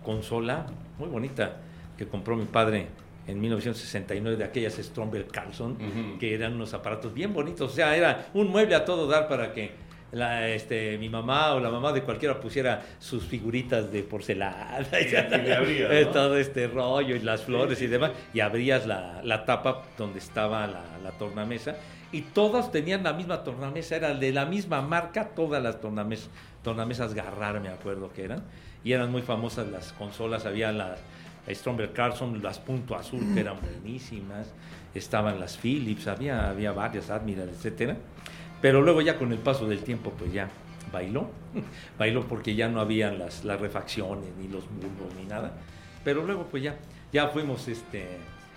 consola muy bonita que compró mi padre en 1969 de aquellas Stromberg Carlson, que eran unos aparatos bien bonitos. O sea, era un mueble a todo dar para que la, este, mi mamá o la mamá de cualquiera pusiera sus figuritas de porcelana y, eh, ¿no? todo este rollo y las flores y demás, y abrías la, la tapa donde estaba la, la tornamesa, y todas tenían la misma tornamesa, era de la misma marca, todas las tornamesas, tornamesas Garrar, me acuerdo que eran, y eran muy famosas las consolas, había las Stromberg Carlson, las Punto Azul, que eran buenísimas, estaban las Philips, había, había varias, Admiral, etcétera. Pero luego ya con el paso del tiempo, pues ya bailó. bailó porque ya no habían las, refacciones, ni los bulbos, ni nada. Pero luego pues ya, ya fuimos este,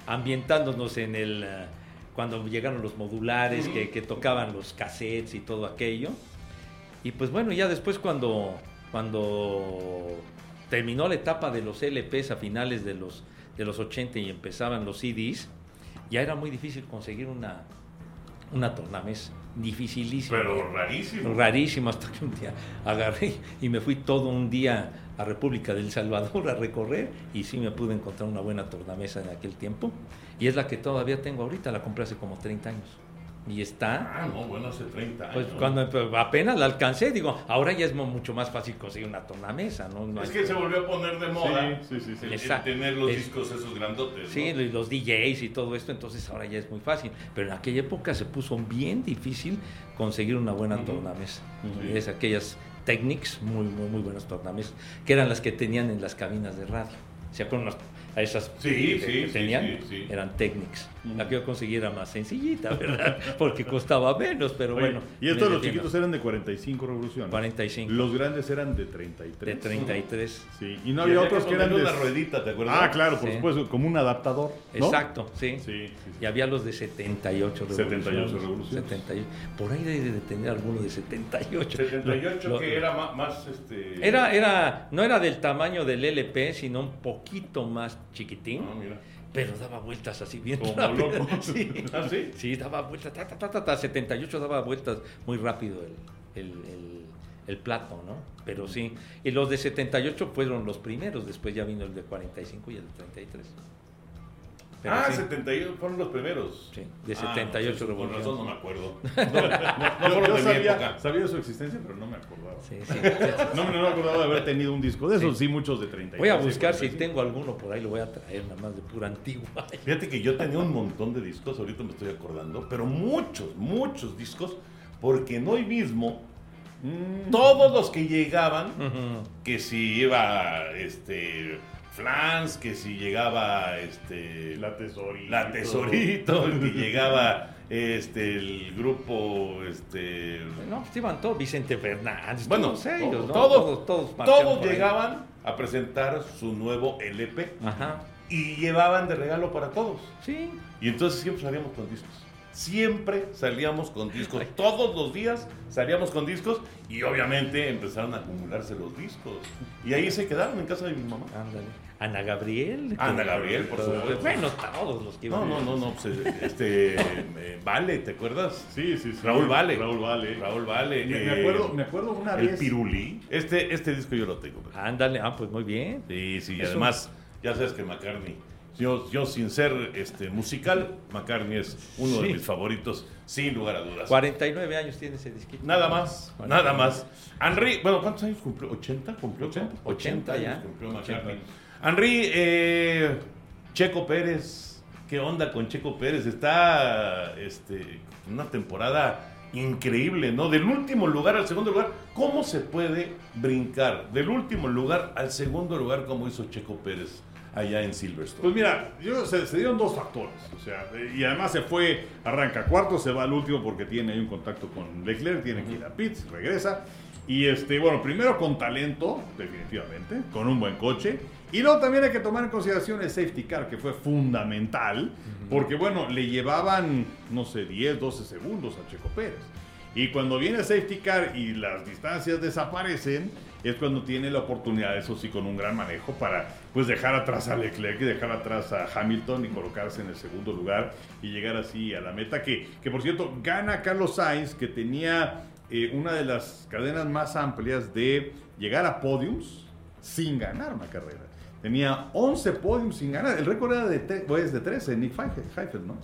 ambientándonos en el... eh, cuando llegaron los modulares, que, que tocaban los cassettes y todo aquello. Y pues bueno, ya después cuando, cuando terminó la etapa de los LPs a finales de los, de los 80 y empezaban los CDs, ya era muy difícil conseguir una, una tornamesa. Dificilísimo. Pero rarísimo. Rarísimo, hasta que un día agarré y me fui todo un día a República del Salvador a recorrer y sí me pude encontrar una buena tornamesa en aquel tiempo. Y es la que todavía tengo ahorita, la compré hace como 30 años. Y está, Ah, no, bueno, hace 30 años. pues cuando apenas la alcancé, digo, ahora ya es mu- mucho más fácil conseguir una tornamesa, ¿no? No Es hay- que se volvió a poner de moda Sí, sí, sí, sí. el- el Exacto. tener los Es- discos esos grandotes. Sí, los DJs y todo esto, entonces ahora ya es muy fácil. Pero en aquella época se puso bien difícil conseguir una buena tornamesa. Sí. Es aquellas Technics, muy, muy, muy buenas tornamesas, que eran las que tenían en las cabinas de radio. ¿Se acuerdan a esas Sí, que, sí, que sí, tenían? sí, sí. Eran Technics. La que yo conseguí era más sencillita, ¿verdad? Porque costaba menos, pero Oye, bueno. y estos los chiquitos eran de 45 revoluciones. 45. Los grandes eran de 33. de 33. Sí, y no Y había otros que eran de... una ruedita, ¿te acuerdas? Ah, claro, por Sí. supuesto, como un adaptador. ¿no? Exacto, sí. Sí, sí, sí. Y había los de 78 revoluciones. 78 revoluciones. 78. Por ahí debe de tener alguno de 78. 78 Lo- que era ma- más, este... Era, era, no era del tamaño del LP, sino un poquito más chiquitín, Ah, mira. pero daba vueltas así bien Como rápido. loco. Sí. ¿Ah, sí? Sí, daba vueltas, ta, ta, ta, ta, ta, 78 daba vueltas muy rápido el, el, el- el plato, ¿no? Pero sí, y los de 78 fueron los primeros, después ya vino el de 45 y el de 33. Pero ah, sí. 78 fueron los primeros. Sí, de Ah, 78 no, Por revoluciones. razón no me acuerdo. No, no, no Yo, sabía, su existencia, pero no me acordaba. Sí, sí. No, no me acordaba de haber tenido un disco de esos, sí, muchos de 30. Voy a buscar si tengo alguno por ahí, lo voy a traer nada más de pura antigua. Fíjate que yo tenía un montón de discos, ahorita me estoy acordando, pero muchos, muchos discos, porque en hoy mismo todos los que llegaban, que si iba este Flans, que si llegaba este La tesorito. la Tesorito, que llegaba este el grupo este No, pues iban todos, Vicente Fernández, bueno, todos ellos, ¿no? todos, todos, todos ahí. llegaban a presentar su nuevo LP Ajá, y llevaban de regalo para todos. sí. Y entonces siempre salíamos con discos. Siempre salíamos con discos. Todos los días salíamos con discos y obviamente empezaron a acumularse los discos. Y ahí se quedaron en casa de mi mamá. Ándale. Ana Gabriel. Ana Gabriel, por supuesto. Bueno, todos los que No, no, no, no. pues, este, eh, Vale, ¿te acuerdas? Sí, sí, sí. Raúl Vale. Raúl Vale. Raúl Vale. Me, eh, me acuerdo, me acuerdo una El vez. Pirulí. Este, este disco yo lo tengo. Ándale, ah, pues muy bien. Sí, sí, y además, ya sabes que McCartney, yo, yo sin ser este, musical, McCartney es uno de mis favoritos, sin lugar a dudas. 49 años tiene ese disquito. Nada más, nada más. Henry, bueno, ¿cuántos años cumplió? ¿80? ¿Cumplió? 80, 80 ya. años cumplió 80 McCartney. Henry, eh, Checo Pérez, ¿qué onda con Checo Pérez? Está este, en una temporada increíble, ¿no? Del último lugar al segundo lugar, ¿cómo se puede brincar del último lugar al segundo lugar como hizo Checo Pérez allá en Silverstone? Pues mira, yo, se, se dieron dos factores. O sea, y además se fue, arranca cuarto, se va al último porque tiene ahí un contacto con Leclerc, tiene que ir a pits, regresa. Y este, bueno, primero con talento, definitivamente, con un buen coche. Y luego también hay que tomar en consideración el safety car, que fue fundamental, porque bueno, le llevaban, no sé, 10, 12 segundos a Checo Pérez. Y cuando viene el safety car y las distancias desaparecen, es cuando tiene la oportunidad, eso sí, con un gran manejo, para pues dejar atrás a Leclerc y dejar atrás a Hamilton y colocarse en el segundo lugar y llegar así a la meta. Que, que por cierto, gana Carlos Sainz, que tenía eh, una de las cadenas más amplias de llegar a podiums sin ganar una carrera. Tenía 11 podiums sin ganar. El récord era de, pues, de 13, Nick Heifel, ¿no?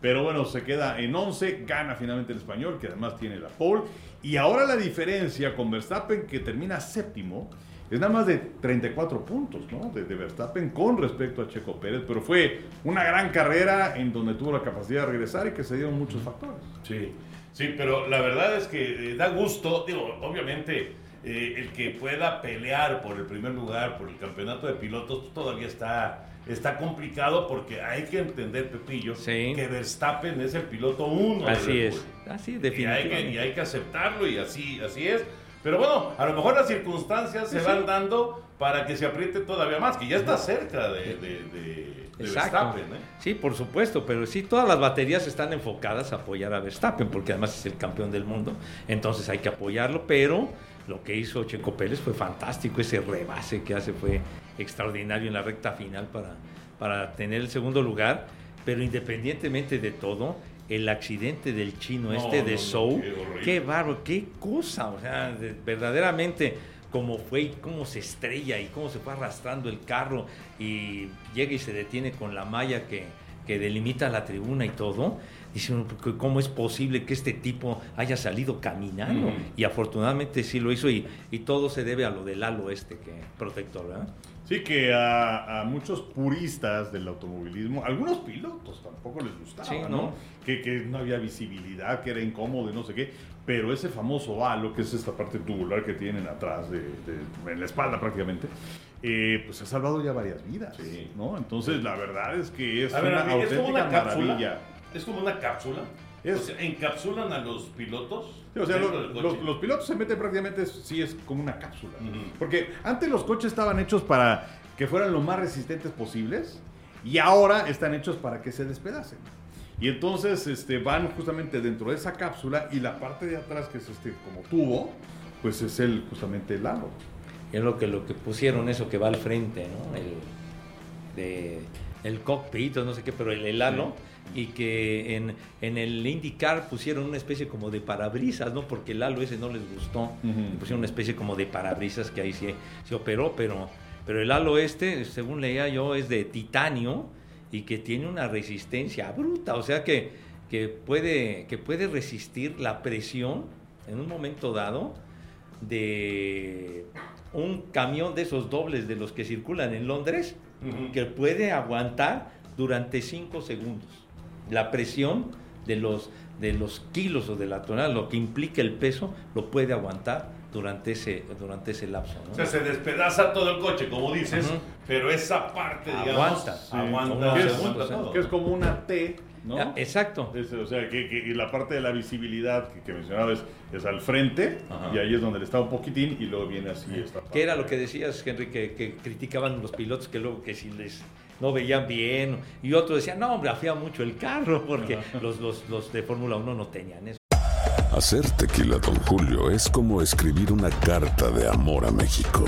Pero bueno, se queda en 11, gana finalmente el español, que además tiene la pole. Y ahora la diferencia con Verstappen, que termina séptimo, es nada más de 34 puntos, ¿no? De, de Verstappen con respecto a Checo Pérez. Pero fue una gran carrera en donde tuvo la capacidad de regresar y que se dieron muchos factores. Sí, sí, pero la verdad es que eh, da gusto, digo, obviamente eh, el que pueda pelear por el primer lugar, por el campeonato de pilotos, todavía está, está complicado porque hay que entender, Pepillo, Sí. que Verstappen es el piloto uno. Así es. Así, Y hay, definitivamente. que, y hay que aceptarlo y así, así es. Pero bueno, a lo mejor las circunstancias se van dando para que se apriete todavía más, que ya está cerca de, de, de- de Exacto. Verstappen. ¿eh? Sí, por supuesto, pero sí, todas las baterías están enfocadas a apoyar a Verstappen, porque además es el campeón del mundo, entonces hay que apoyarlo, pero lo que hizo Checo Pérez fue fantástico, ese rebase que hace fue extraordinario en la recta final para, para tener el segundo lugar, pero independientemente de todo, el accidente del chino No, este de no, Sou, qué qué bárbaro, qué cosa, o sea, de- verdaderamente cómo fue y cómo se estrella y cómo se fue arrastrando el carro y llega y se detiene con la malla que, que delimita la tribuna y todo. Dice uno, "¿Pero ¿cómo es posible que este tipo haya salido caminando? Ujú. Y afortunadamente sí lo hizo y, y todo se debe a lo del halo este que protector, ¿verdad? Sí, que a, a muchos puristas del automovilismo, algunos pilotos tampoco les gustaba, Sí, ¿no? ¿no? Que, que no había visibilidad, que era incómodo y no sé qué. Pero ese famoso halo, que es esta parte tubular que tienen atrás, de, de- en la espalda prácticamente, eh, pues ha salvado ya varias vidas, Sí. ¿no? Entonces, la verdad es que es A ver, una es como auténtica una cápsula. maravilla. Es como una cápsula. Es- O sea, encapsulan a los pilotos. Sí, o sea, dentro lo- del coche. los, los pilotos se meten prácticamente, sí es como una cápsula. Ujú. Porque antes los coches estaban hechos para que fueran lo más resistentes posibles y ahora están hechos para que se despedacen. Y entonces este, van justamente dentro de esa cápsula y la parte de atrás, que es este como tubo, pues es el justamente el halo. Es lo que, lo que pusieron eso que va al frente, ¿no? El, de, el cockpit o no sé qué, pero el, el halo. Y que en, en el IndyCar pusieron una especie como de parabrisas, ¿no? Porque el halo ese no les gustó. Pusieron una especie como de parabrisas que ahí sí se operó, pero, pero el halo este, según leía yo, es de titanio y que tiene una resistencia bruta. O sea que, que, puede, que puede resistir la presión en un momento dado de un camión de esos dobles de los que circulan en Londres que puede aguantar durante 5 segundos la presión de los, de los kilos o de la tonelada, lo que implica el peso, lo puede aguantar durante ese, durante ese lapso. ¿no? O sea, se despedaza todo el coche, como dices, pero esa parte, digamos, Aguanta. Sí. aguanta, que, es, aguanta segundos, todo. que es como una T, ¿no? Exacto. Es, o sea, que, que- y la parte de la visibilidad que, que mencionaba es, es al frente, Ajá. y ahí es donde le está un poquitín, y luego viene así esta Que era parte. lo que decías, Henry, que, que criticaban los pilotos que luego que si les no veían bien, y otros decían, no, hombre, afía mucho el carro, porque los, los, los de Fórmula 1 no tenían eso. Hacer tequila, Don Julio, es como escribir una carta de amor a México.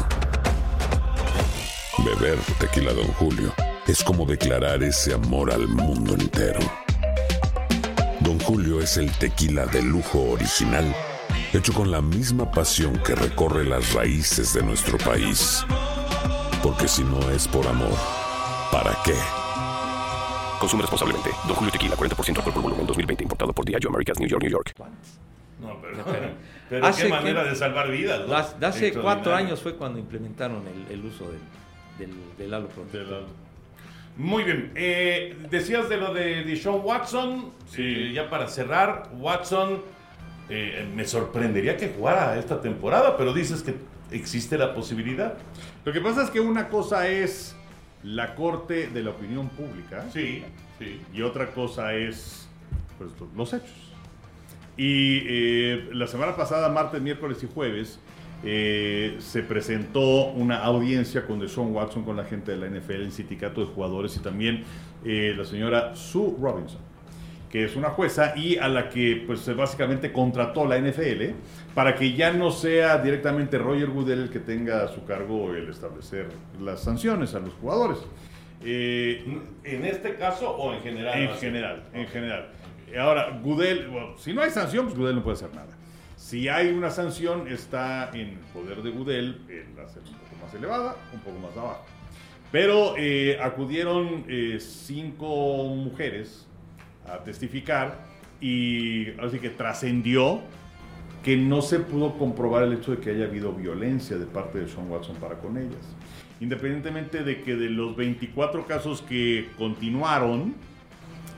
Beber tequila, Don Julio, es como declarar ese amor al mundo entero. Don Julio es el tequila de lujo original, hecho con la misma pasión que recorre las raíces de nuestro país. Porque si no es por amor, ¿para qué? Consume responsablemente. Don Julio Tequila, 40% alcohol por volumen, 2020. Importado por Diageo Americas, New York, New York. No, pero, Hace qué que- manera de salvar vidas. ¿no? Hace cuatro años fue cuando implementaron el, el uso del, del, del Muy bien. Eh, decías de lo de Deshaun Watson. Sí. Eh, ya para cerrar, Watson eh, me sorprendería que jugara esta temporada, pero dices que existe la posibilidad. Lo que pasa es que una cosa es la corte de la opinión pública Sí, sí. y otra cosa es pues, los hechos. Y eh, la semana pasada, martes, miércoles y jueves, eh, se presentó una audiencia con Deshaun Watson, con la gente de la NFL, el sindicato de jugadores y también eh, la señora Sue Robinson, que es una jueza y a la que pues básicamente contrató la NFL para que ya no sea directamente Roger Goodell el que tenga a su cargo el establecer las sanciones a los jugadores. Eh, ¿En este caso o en general? en general, en general. Ahora, Goodell, bueno, si no hay sanción, pues Goodell no puede hacer nada. Si hay una sanción, está en poder de Goodell el hacer un poco más elevada, un poco más abajo. Pero eh, acudieron eh, cinco mujeres testificar y así que trascendió que no se pudo comprobar el hecho de que haya habido violencia de parte de Sean Watson para con ellas. Independientemente de que de los 24 casos que continuaron,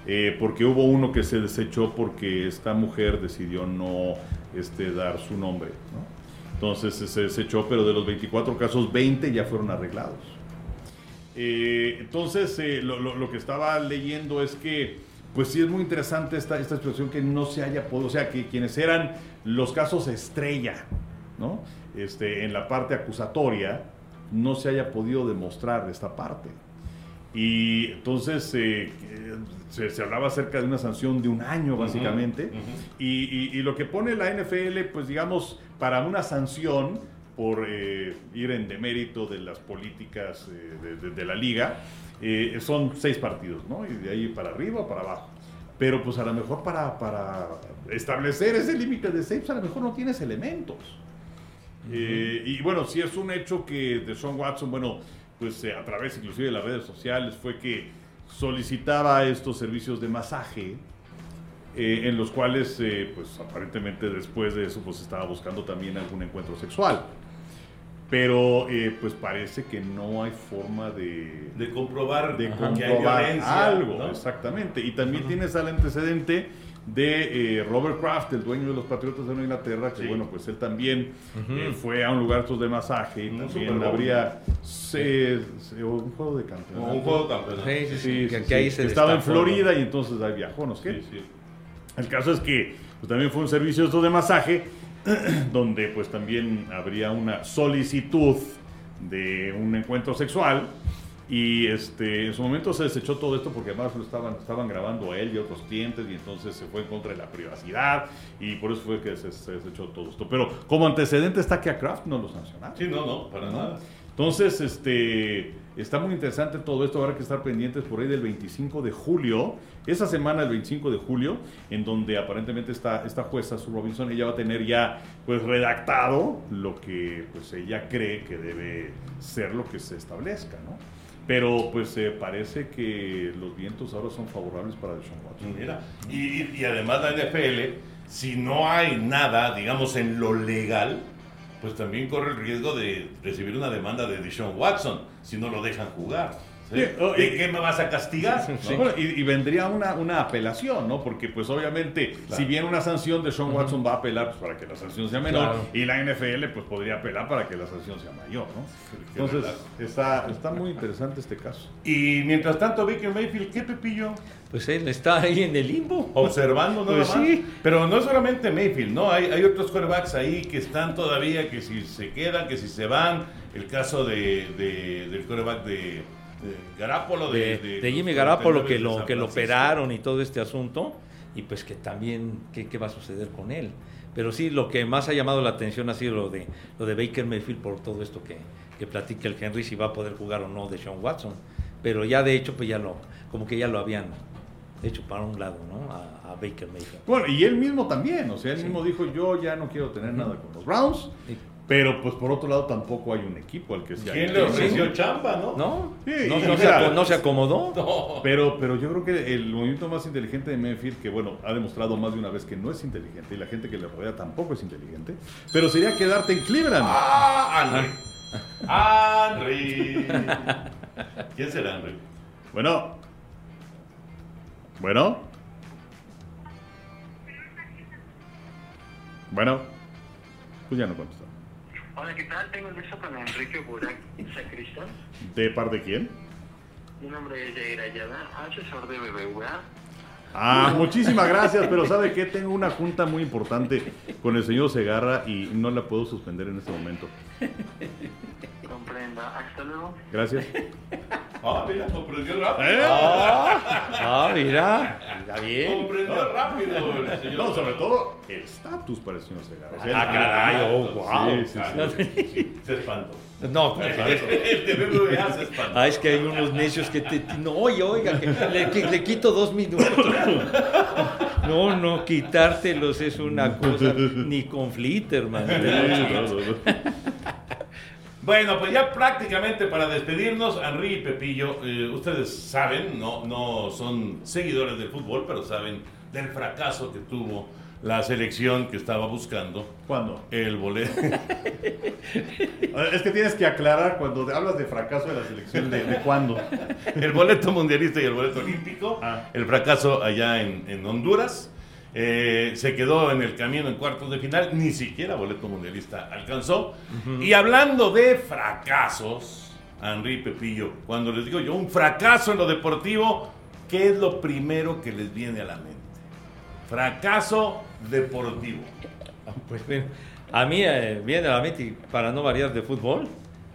eh, porque hubo uno que se desechó porque esta mujer decidió no este, dar su nombre. ¿no? Entonces se desechó, pero de los 24 casos, 20 ya fueron arreglados. Eh, entonces, eh, lo que estaba leyendo es que, pues sí es muy interesante esta, esta situación que no se haya podido, o sea, que quienes eran los casos estrella, ¿no? Este, en la parte acusatoria, no se haya podido demostrar esta parte. Y entonces eh, eh, se, se hablaba acerca de una sanción de un año, básicamente. y, y- y lo que pone la NFL, pues digamos, para una sanción por eh, ir en demérito de las políticas eh, de, de- de la liga, eh, son seis partidos, ¿no? Y de ahí para arriba o para abajo. Pero pues a lo mejor para, para establecer ese límite de seis, pues, a lo mejor no tienes elementos. Eh, y bueno, si es un hecho que de Sean Watson, bueno, pues a través inclusive de las redes sociales fue que solicitaba estos servicios de masaje, eh, en los cuales, eh, pues aparentemente después de eso, pues estaba buscando también algún encuentro sexual. Pero eh, pues parece que no hay forma de, De comprobar de que hay comprobar violencia. algo, ¿no? exactamente. Y también tienes al antecedente de eh, Robert Kraft, el dueño de los Patriotas de Nueva Inglaterra, que Sí. bueno, pues él también eh, fue a un lugar de masaje y Un también habría se- se- un juego de campeonato. Un juego campeonato. Sí, sí, sí, Sí, que, ahí se Estaba en. Florida y entonces ahí viajó, ¿no? El caso es que pues, también fue un servicio de masaje donde pues también habría una solicitud de un encuentro sexual y este en su momento se desechó todo esto porque además lo estaban, estaban grabando a él y a otros clientes y entonces se fue en contra de la privacidad y por eso fue que se, se desechó todo esto. Pero como antecedente está que a Kraft no lo sancionaron. Sí, no, no, para ¿no? nada. Entonces, este, está muy interesante todo esto. Habrá que estar pendientes por ahí del 25 de julio. Esa semana, el 25 de julio, en donde aparentemente esta, esta jueza, Sue Robinson, ella va a tener ya pues redactado lo que pues ella cree que debe ser lo que se establezca, ¿no? Pero pues eh, parece que los vientos ahora son favorables para Deshaun Watson. Mira, y- y además la NFL, si no hay nada, digamos, en lo legal, pues también corre el riesgo de recibir una demanda de Deshaun Watson si no lo dejan jugar. ¿sí? Sí, oh, ¿De y- qué me vas a castigar? y, y vendría una, una apelación, ¿no? Porque pues obviamente si bien una sanción de Sean Watson va a apelar pues, para que la sanción sea menor Claro. y la NFL pues podría apelar para que la sanción sea mayor, ¿no? Entonces está, está muy interesante este caso. Y mientras tanto, Baker Mayfield, ¿qué Pepillo? Pues él está ahí en el limbo. Observando nada Pues más. sí. Pero no es solamente Mayfield, ¿no? Hay, hay otros quarterbacks ahí que están todavía, que si se quedan, que si se van. El caso de, de- del quarterback de, de Garapolo. de, De, de Jimmy Garapolo 49 que lo que lo operaron y todo este asunto y pues que también qué, qué va a suceder con él pero sí lo que más ha llamado la atención ha sido lo de lo de Baker Mayfield por todo esto que, que platica el Henry si va a poder jugar o no de Sean Watson pero ya de hecho pues ya lo como que ya lo habían hecho para un lado no a, a Baker Mayfield Bueno, y él mismo también, o sea, él mismo dijo yo ya no quiero tener nada con los Browns, Sí. pero pues por otro lado tampoco hay un equipo al que se ¿Quién le ofreció chamba, no? no Sí, no, no se, mira, aco- no se acomodó No. Pero, pero yo creo que el movimiento más inteligente de Mayfield, que bueno, ha demostrado más de una vez que no es inteligente y la gente que le rodea tampoco es inteligente, pero sería quedarte en Cleveland. ¡Ah, Henry! ¡Henry! ¿Quién será Henry? Bueno. Bueno. Bueno. Pues ya no contestó. Hola, ¿qué tal? Tengo el gusto con Enrique Burak Sacristán. ¿De parte de quién? Mi nombre es Jair Ayala, asesor de BBVA. Ah, muchísimas gracias, pero ¿sabe qué? Tengo una junta muy importante con el señor Segarra y no la puedo suspender en este momento. Comprenda. Hasta luego. Gracias. Ah, mira, comprendió rápido. ¿Eh? ah mira está bien Comprendió rápido el señor. No, sobre todo el estatus para el señor Segarra. O sea, Ah, caray, oh, wow. Sí, sí, sí. Ah, sí, Se espantó. No. Ah, es que hay unos necios que te... No, oye, oiga, que le, que le quito dos minutos. No, no, quitártelos es una cosa, ni con flitter, man. Bueno, pues ya prácticamente para despedirnos, Henry y Pepillo, eh, ustedes saben, no, no son seguidores del fútbol, pero saben del fracaso que tuvo la selección que estaba buscando ¿Cuándo? el boleto. Es que tienes que aclarar cuando hablas de fracaso de la selección, ¿de, de cuándo? el boleto mundialista y el boleto olímpico, Ah. el fracaso allá en, en Honduras. eh, se quedó en el camino en cuartos de final, ni siquiera boleto mundialista alcanzó. Y hablando de fracasos, Henry Pepillo, cuando les digo yo un fracaso en lo deportivo, ¿qué es lo primero que les viene a la mente? Fracaso deportivo. Pues bien, a mí eh, viene a la mente, para no variar de fútbol,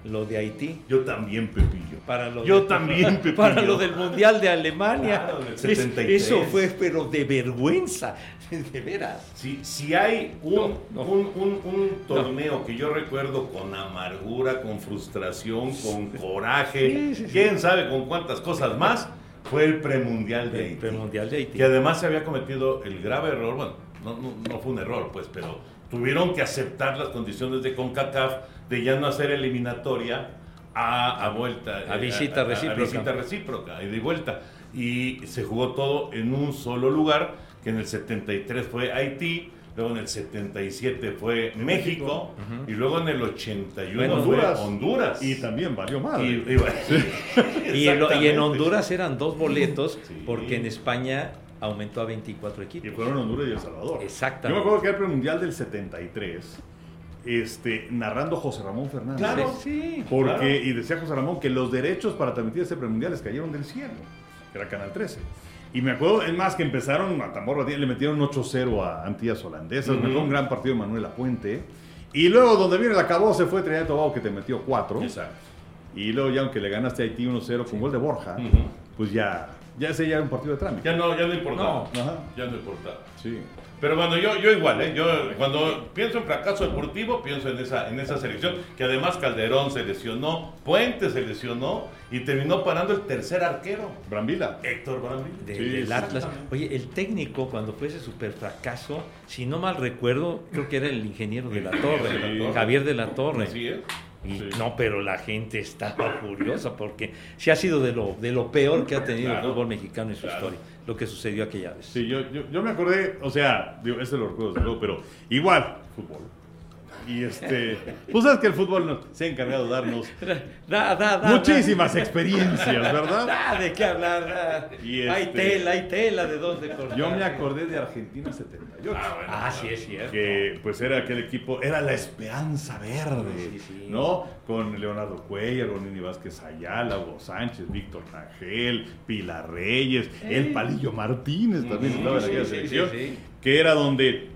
lo de Haití. Yo también, Pepillo. Para lo Yo de- también, Pepillo. Para lo del Mundial de Alemania. Claro, del Es- 73. Eso fue, pero de vergüenza. De veras. Si, si hay un, No, no. un, un- un torneo que yo recuerdo con amargura, con frustración, con coraje, Sí, sí, sí. quién sabe con cuántas cosas más, fue el premundial de El Haití. premundial de Haití. Que además se había cometido el grave error, bueno, no, no- no fue un error, pues, pero tuvieron que aceptar las condiciones de CONCACAF de ya no hacer eliminatoria a, a vuelta. A eh, visita recíproca. visita recíproca, y de vuelta. Y se jugó todo en un solo lugar, que en el 73 fue Haití, luego en el 77 fue México, y luego en el 81 Bueno, fue Honduras. Honduras. Y también valió madre. Y- y bueno, Y en, y en. Honduras eran dos boletos, Sí. porque en España aumentó a 24 Y equipos. fueron Honduras y El Salvador. Exactamente. Yo me acuerdo que era el premundial del 73, este, narrando José Ramón Fernández. Claro. Sí. Porque, Claro. y decía José Ramón que los derechos para transmitir ese premundial les cayeron del cielo, que era Canal 13. Y me acuerdo, es más, que empezaron a tambor batiente, le metieron 8-0 a Antillas Holandesas, me acuerdo un gran partido de Manuel Apuente. Y luego, donde viene el acabó, se fue Trinidad y Tobago, que te metió 4. Exacto. Y luego, ya aunque le ganaste a Haití 1-0 con gol de Borja, pues ya, ya ese ya era un partido de trámite. Ya no, ya no importaba. No, ajá. Ya no importaba. Sí. Pero cuando yo, yo igual, ¿eh? yo cuando pienso en fracaso deportivo, pienso en esa, en esa selección, que además Calderón se lesionó, Puente se lesionó y terminó parando el tercer arquero, Brambila. Héctor Brambila. de- Sí, del Atlas. Oye, el técnico, cuando fue ese super fracaso, si no mal recuerdo, creo que era el ingeniero de la Torre, de la Torre. Javier de la Torre. Así es. Y Sí. no, pero la gente estaba furiosa porque sí ha sido de lo, de lo peor que ha tenido Claro. el fútbol mexicano en su Claro. historia, lo que sucedió aquella vez. Sí, yo, yo, yo me acordé, o sea, digo, este lo recuerdo pero igual, fútbol. Y este, pues sabes que el fútbol nos- se ha encargado de darnos Da, da, da, muchísimas experiencias, ¿verdad? da. Da, ¿De qué hablar? Da. Y Hay este- tela, hay tela de dónde cortar. Yo me acordé de Argentina 78. Ah, sí, es cierto. que pues era aquel equipo, era la esperanza verde, Sí, sí. ¿no? Con Leonardo Cuellar, con Nini Vázquez Ayala, Hugo Sánchez, Víctor Rangel, Pilar Reyes, el Palillo Martínez también Sí, estaba en aquella sí, selección, sí, sí. que era donde,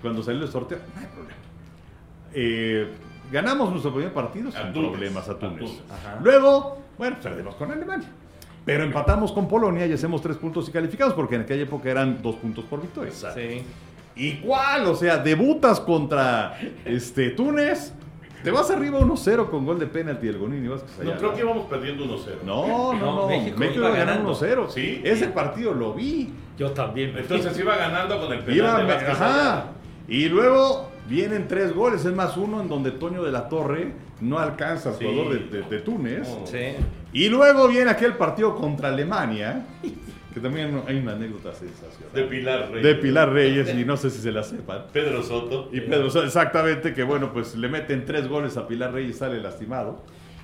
cuando salió el sorteo, no hay problema. Eh, ganamos nuestro primer partido sin A Túnez, problemas a a Túnez. Luego, bueno, perdemos con Alemania. Pero empatamos con Polonia y hacemos tres puntos y calificados, porque en aquella época eran dos puntos por victoria. Sí. Igual, o sea, debutas contra este Túnez, te vas arriba 1-0 con gol de penalti del Gonini Vázquez No, creo que íbamos perdiendo 1-0. No, no, No, no. México México, iba iba ganando ganando. 1-0. Sí. Ese partido lo vi. Yo también. Entonces iba ganando con el penal Iba, de ajá. Y luego vienen tres goles, es más uno en donde Toño de la Torre no alcanza al Sí. jugador de, de- de Túnez. Sí. Y luego viene aquel partido contra Alemania, que también hay una anécdota sensacional. De Pilar Reyes. De Pilar Reyes, y no sé si se la sepan. Pedro Soto. Y Pedro, Soto, exactamente, que bueno, pues le meten tres goles a Pilar Reyes, sale lastimado.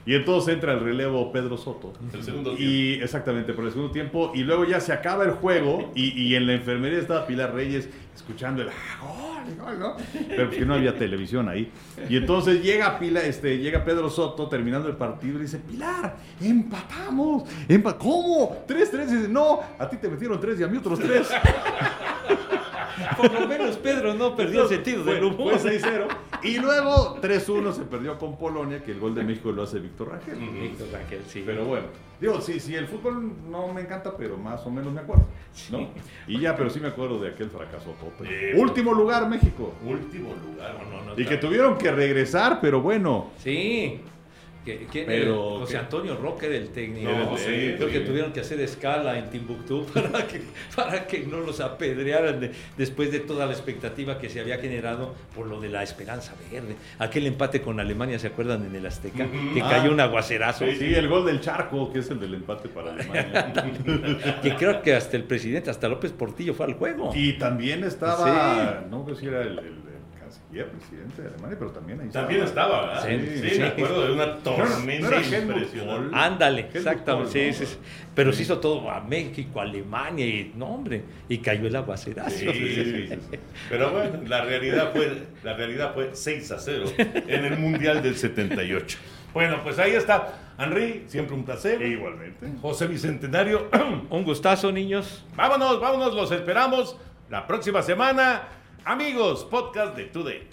Y entonces entra el relevo Pedro Soto. El segundo tiempo. Y exactamente, por el segundo tiempo. Y luego ya se acaba el juego. Y, y en la enfermería estaba Pilar Reyes escuchando el "Ah, gol, gol", ¿no? Pero pues que no había televisión ahí. Y entonces llega Pilar, este, llega Pedro Soto terminando el partido y dice, Pilar, empatamos. Empa- ¿Cómo? ¿Tres, tres? Y dice, no, a ti te metieron tres y a mí otros tres. Por lo menos Pedro no perdió el sentido del humor. Fue 6-0. Y luego 3-1 se perdió con Polonia, que el gol de México lo hace Víctor Rangel. Víctor Rangel, sí. Pero bueno, digo, sí, sí, el fútbol no me encanta, pero más o menos me acuerdo. ¿no? Y ya, pero sí me acuerdo de aquel fracaso tope. Sí. Último lugar, México. Último lugar. No, no, no, Y que tuvieron que regresar, pero bueno. Sí. Que, ¿quién Pero, era? José ¿qué? Antonio Roque era el técnico. No, Sí, sí, creo sí. que tuvieron que hacer escala en Timbuktu para que, para que no los apedrearan de- después de toda la expectativa que se había generado por lo de la esperanza verde. Aquel empate con Alemania, ¿se acuerdan en el Azteca? Que Ah. cayó un aguacerazo. Sí, el gol del Charco, que es el del empate para Alemania. Que creo que hasta el presidente, hasta López Portillo fue al juego. y también estaba, no sé si era el, el- el canciller, presidente de Alemania, pero también ahí También estaba, ¿verdad? Sí, Sí, sí. me acuerdo de una No era- tormenta no era Helmut impresionante. Ándale, exactamente. Sí, ¿no? sí, sí. Pero se hizo todo a México, a Alemania y no, hombre, y cayó el aguacerazo. Sí, sí, sí, sí. Pero bueno, la realidad fue, la realidad fue 6 a 0 en el Mundial del 78. Bueno, pues ahí está. Henry, siempre un placer. Igualmente. José Bicentenario, Un gustazo, niños. vámonos, vámonos, los esperamos la próxima semana. Amigos, podcast de Today.